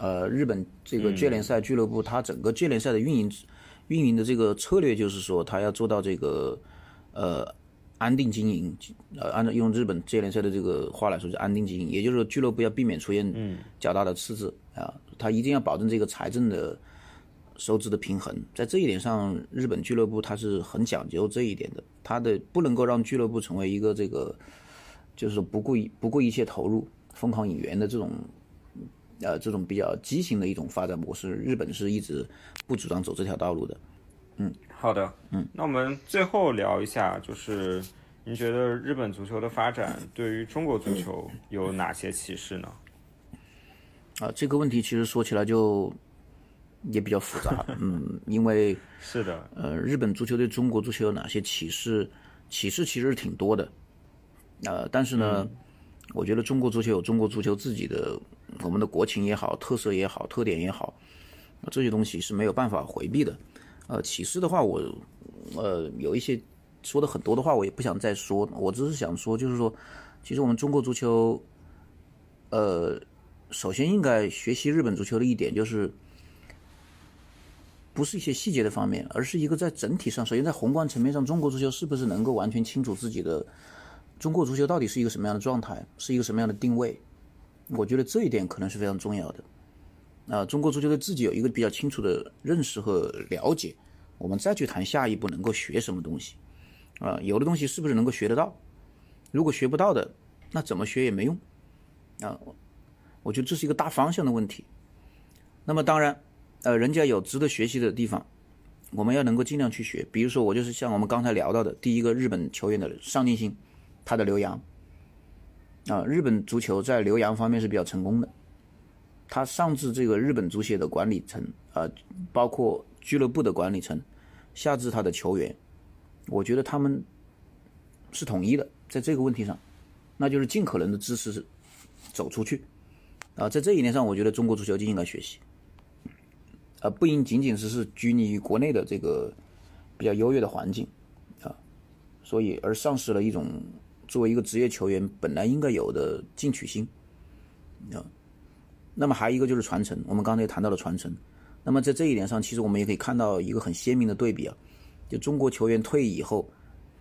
呃，日本这个界联赛俱乐部，它整个界联赛的运营运营的这个策略就是说，他要做到这个呃安定经营，呃，按照用日本界联赛的这个话来说，是安定经营，也就是说俱乐部要避免出现较大的赤字啊，他一定要保证这个财政的收支的平衡。在这一点上，日本俱乐部它是很讲究这一点的，它的不能够让俱乐部成为一个这个就是不顾一不顾一切投入、疯狂引援的这种呃这种比较畸形的一种发展模式。日本是一直不主张走这条道路的。嗯好的，嗯，那我们最后聊一下，就是您觉得日本足球的发展对于中国足球有哪些启示呢？啊，这个问题其实说起来就也比较复杂，[LAUGHS] 嗯，因为是的，呃，日本足球对中国足球有哪些启示？启示其实是挺多的，呃，但是呢，我觉得中国足球有中国足球自己的我们的国情也好、特色也好、特点也好，这些东西是没有办法回避的。呃，启示的话，我呃有一些说的很多的话，我也不想再说，我只是想说，就是说，其实我们中国足球，呃，首先应该学习日本足球的一点就是。不是一些细节的方面，而是一个在整体上，首先在宏观层面上，中国足球是不是能够完全清楚自己的中国足球到底是一个什么样的状态，是一个什么样的定位？我觉得这一点可能是非常重要的。啊、中国足球对自己有一个比较清楚的认识和了解，我们再去谈下一步能够学什么东西。啊、有的东西是不是能够学得到？如果学不到的，那怎么学也没用。啊、我觉得这是一个大方向的问题。那么当然，呃，人家有值得学习的地方，我们要能够尽量去学。比如说，我就是像我们刚才聊到的，第一个日本球员的上进心，他的留洋啊、日本足球在留洋方面是比较成功的。他上至这个日本足协的管理层啊、包括俱乐部的管理层，下至他的球员，我觉得他们是统一的，在这个问题上，那就是尽可能的支持走出去啊、在这一点上，我觉得中国足球就应该学习。呃，不应仅仅只是拘泥于国内的这个比较优越的环境啊，所以而丧失了一种作为一个职业球员本来应该有的进取心啊。那么还有一个就是传承，我们刚才也谈到了传承。那么在这一点上，其实我们也可以看到一个很鲜明的对比啊，就中国球员退役以后，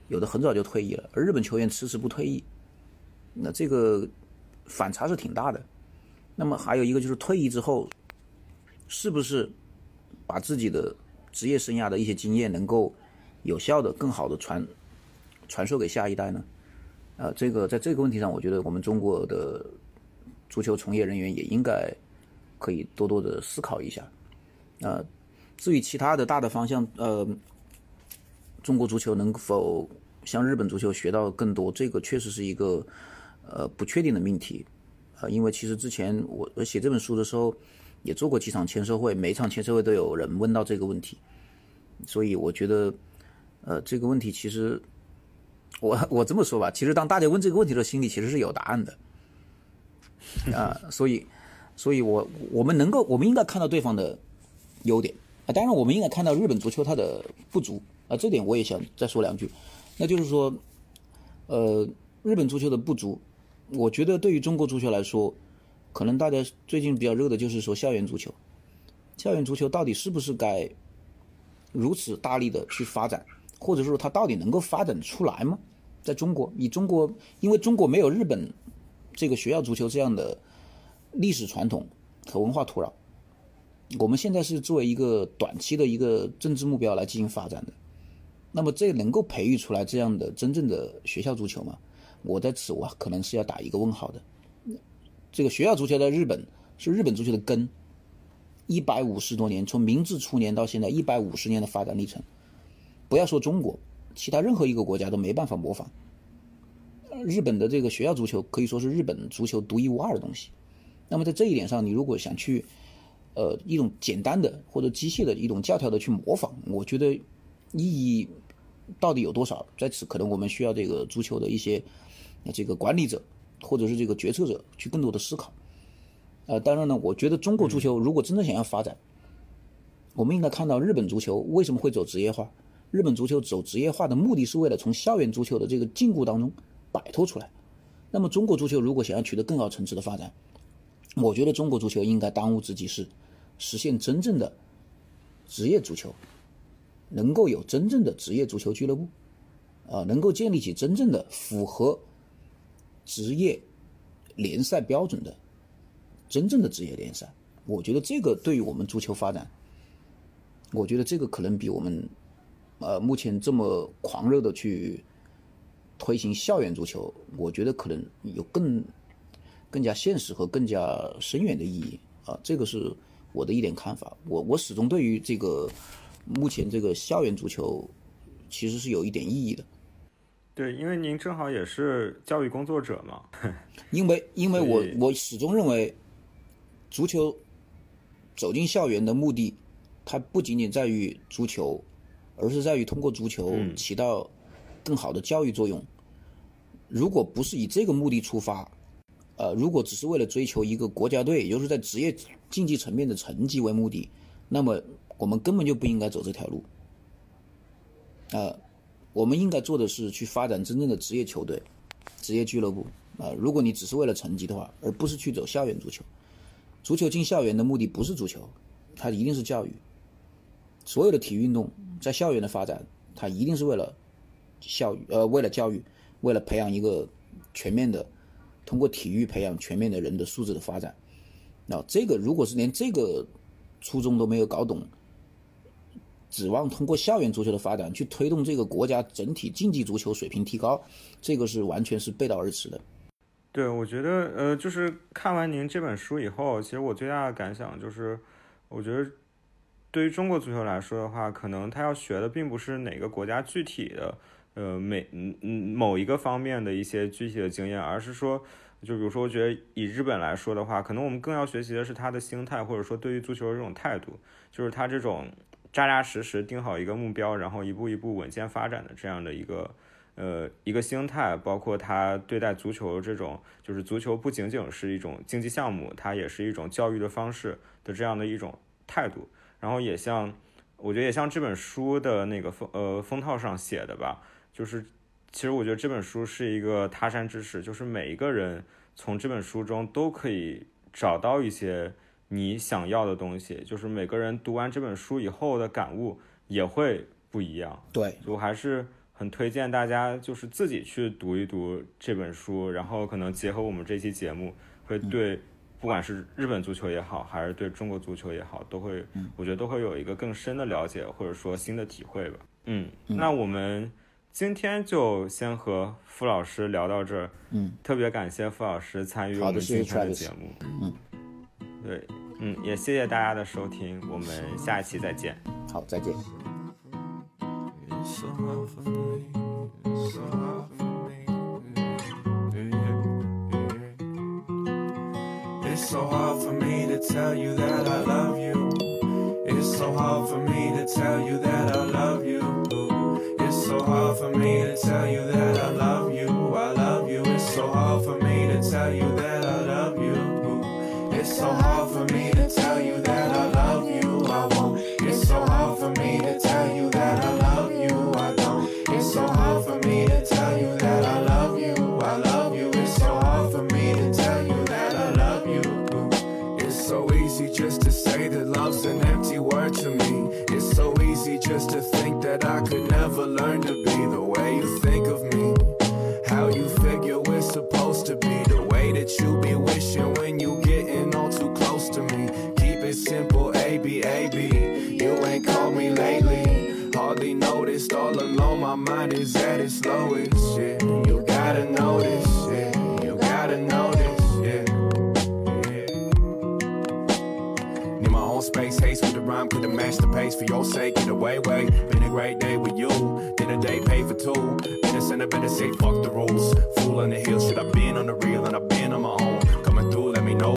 有的很早就退役了，而日本球员迟迟不退役，那这个反差是挺大的。那么还有一个就是退役之后，是不是把自己的职业生涯的一些经验能够有效的、更好的传传授给下一代呢？啊、这个在这个问题上，我觉得我们中国的足球从业人员也应该可以多多的思考一下。啊、至于其他的大的方向，呃，中国足球能否向日本足球学到更多，这个确实是一个呃不确定的命题。啊、因为其实之前我写这本书的时候，也做过几场签售会，每一场签售会都有人问到这个问题，所以我觉得，呃，这个问题其实，我 [LAUGHS] 我这么说吧，其实当大家问这个问题的时候，心里其实是有答案的，啊、[LAUGHS] 所以，所以我我们能够，我们应该看到对方的优点啊，当然我们应该看到日本足球它的不足啊，这点我也想再说两句，那就是说，呃，日本足球的不足，我觉得对于中国足球来说，可能大家最近比较热的就是说校园足球。校园足球到底是不是该如此大力的去发展，或者说它到底能够发展出来吗？在中国，以中国，因为中国没有日本这个学校足球这样的历史传统和文化土壤，我们现在是作为一个短期的一个政治目标来进行发展的。那么，这能够培育出来这样的真正的学校足球吗？我在此我可能是要打一个问号的。这个学校足球在日本是日本足球的根，一百五十多年，从明治初年到现在一百五十年的发展历程，不要说中国。其他任何一个国家都没办法模仿。日本的这个学校足球可以说是日本足球独一无二的东西。那么在这一点上，你如果想去，呃，一种简单的或者机械的一种教条的去模仿，我觉得意义到底有多少？在此，可能我们需要这个足球的一些这个管理者或者是这个决策者去更多的思考。呃，当然呢，我觉得中国足球如果真正想要发展，我们应该看到日本足球为什么会走职业化。日本足球走职业化的目的是为了从校园足球的这个禁锢当中摆脱出来。那么，中国足球如果想要取得更高层次的发展，我觉得中国足球应该当务之急是实现真正的职业足球，能够有真正的职业足球俱乐部，啊，能够建立起真正的符合职业联赛标准的真正的职业联赛。我觉得这个对于我们足球发展，我觉得这个可能比我们。呃，目前这么狂热的去推行校园足球，我觉得可能有更更加现实和更加深远的意义啊，这个是我的一点看法。我我始终对于这个目前这个校园足球其实是有一点意义的。对，因为您正好也是教育工作者嘛。[LAUGHS] 因为因为我我始终认为，足球走进校园的目的，它不仅仅在于足球。而是在于通过足球起到更好的教育作用。如果不是以这个目的出发，呃，如果只是为了追求一个国家队，也就是在职业竞技层面的成绩为目的，那么我们根本就不应该走这条路。呃，我们应该做的是去发展真正的职业球队、职业俱乐部。啊，如果你只是为了成绩的话，而不是去走校园足球，足球进校园的目的不是足球，它一定是教育。所有的体育运动在校园的发展，它一定是为了校，呃，为了教育，为了培养一个全面的，通过体育培养全面的人的素质的发展。那这个如果是连这个初衷都没有搞懂，指望通过校园足球的发展去推动这个国家整体竞技足球水平提高，这个是完全是背道而驰的。对，我觉得，呃，就是看完您这本书以后，其实我最大的感想就是，我觉得。对于中国足球来说的话，可能他要学的并不是哪个国家具体的，呃，每嗯嗯某一个方面的一些具体的经验，而是说，就比如说，我觉得以日本来说的话，可能我们更要学习的是他的心态，或者说对于足球的这种态度，就是他这种扎扎实实定好一个目标，然后一步一步稳健发展的这样的一个呃一个心态，包括他对待足球这种，就是足球不仅仅是一种竞技项目，它也是一种教育的方式的这样的一种态度。然后也像，我觉得也像这本书的那个封呃封套上写的吧，就是其实我觉得这本书是一个他山之石，就是每一个人从这本书中都可以找到一些你想要的东西，就是每个人读完这本书以后的感悟也会不一样。对，我还是很推荐大家就是自己去读一读这本书，然后可能结合我们这期节目，会对。不管是日本足球也好，还是对中国足球也好，都会，我觉得都会有一个更深的了解，或者说新的体会吧。嗯，那我们今天就先和傅老师聊到这儿。嗯，特别感谢傅老师参与我们今天的节目。嗯，对，嗯，也谢谢大家的收听，我们下一期再见。好，再见。So hard for me to tell you that I love you. It's so hard for me to tell you that I love you. It's so hard for me to tell you that I love you. I love you. It's so hard for me to tell you that mind is at its lowest. Yeah, you gotta notice. Yeah, you gotta notice. Yeah, yeah. Need my own space, haste with the rhyme, could have match the pace for your sake. Get away, way. Been a great day with you. Then a day paid for two. Been Innocent, I better say fuck the rules. Fool on the hill, should I been on the real and I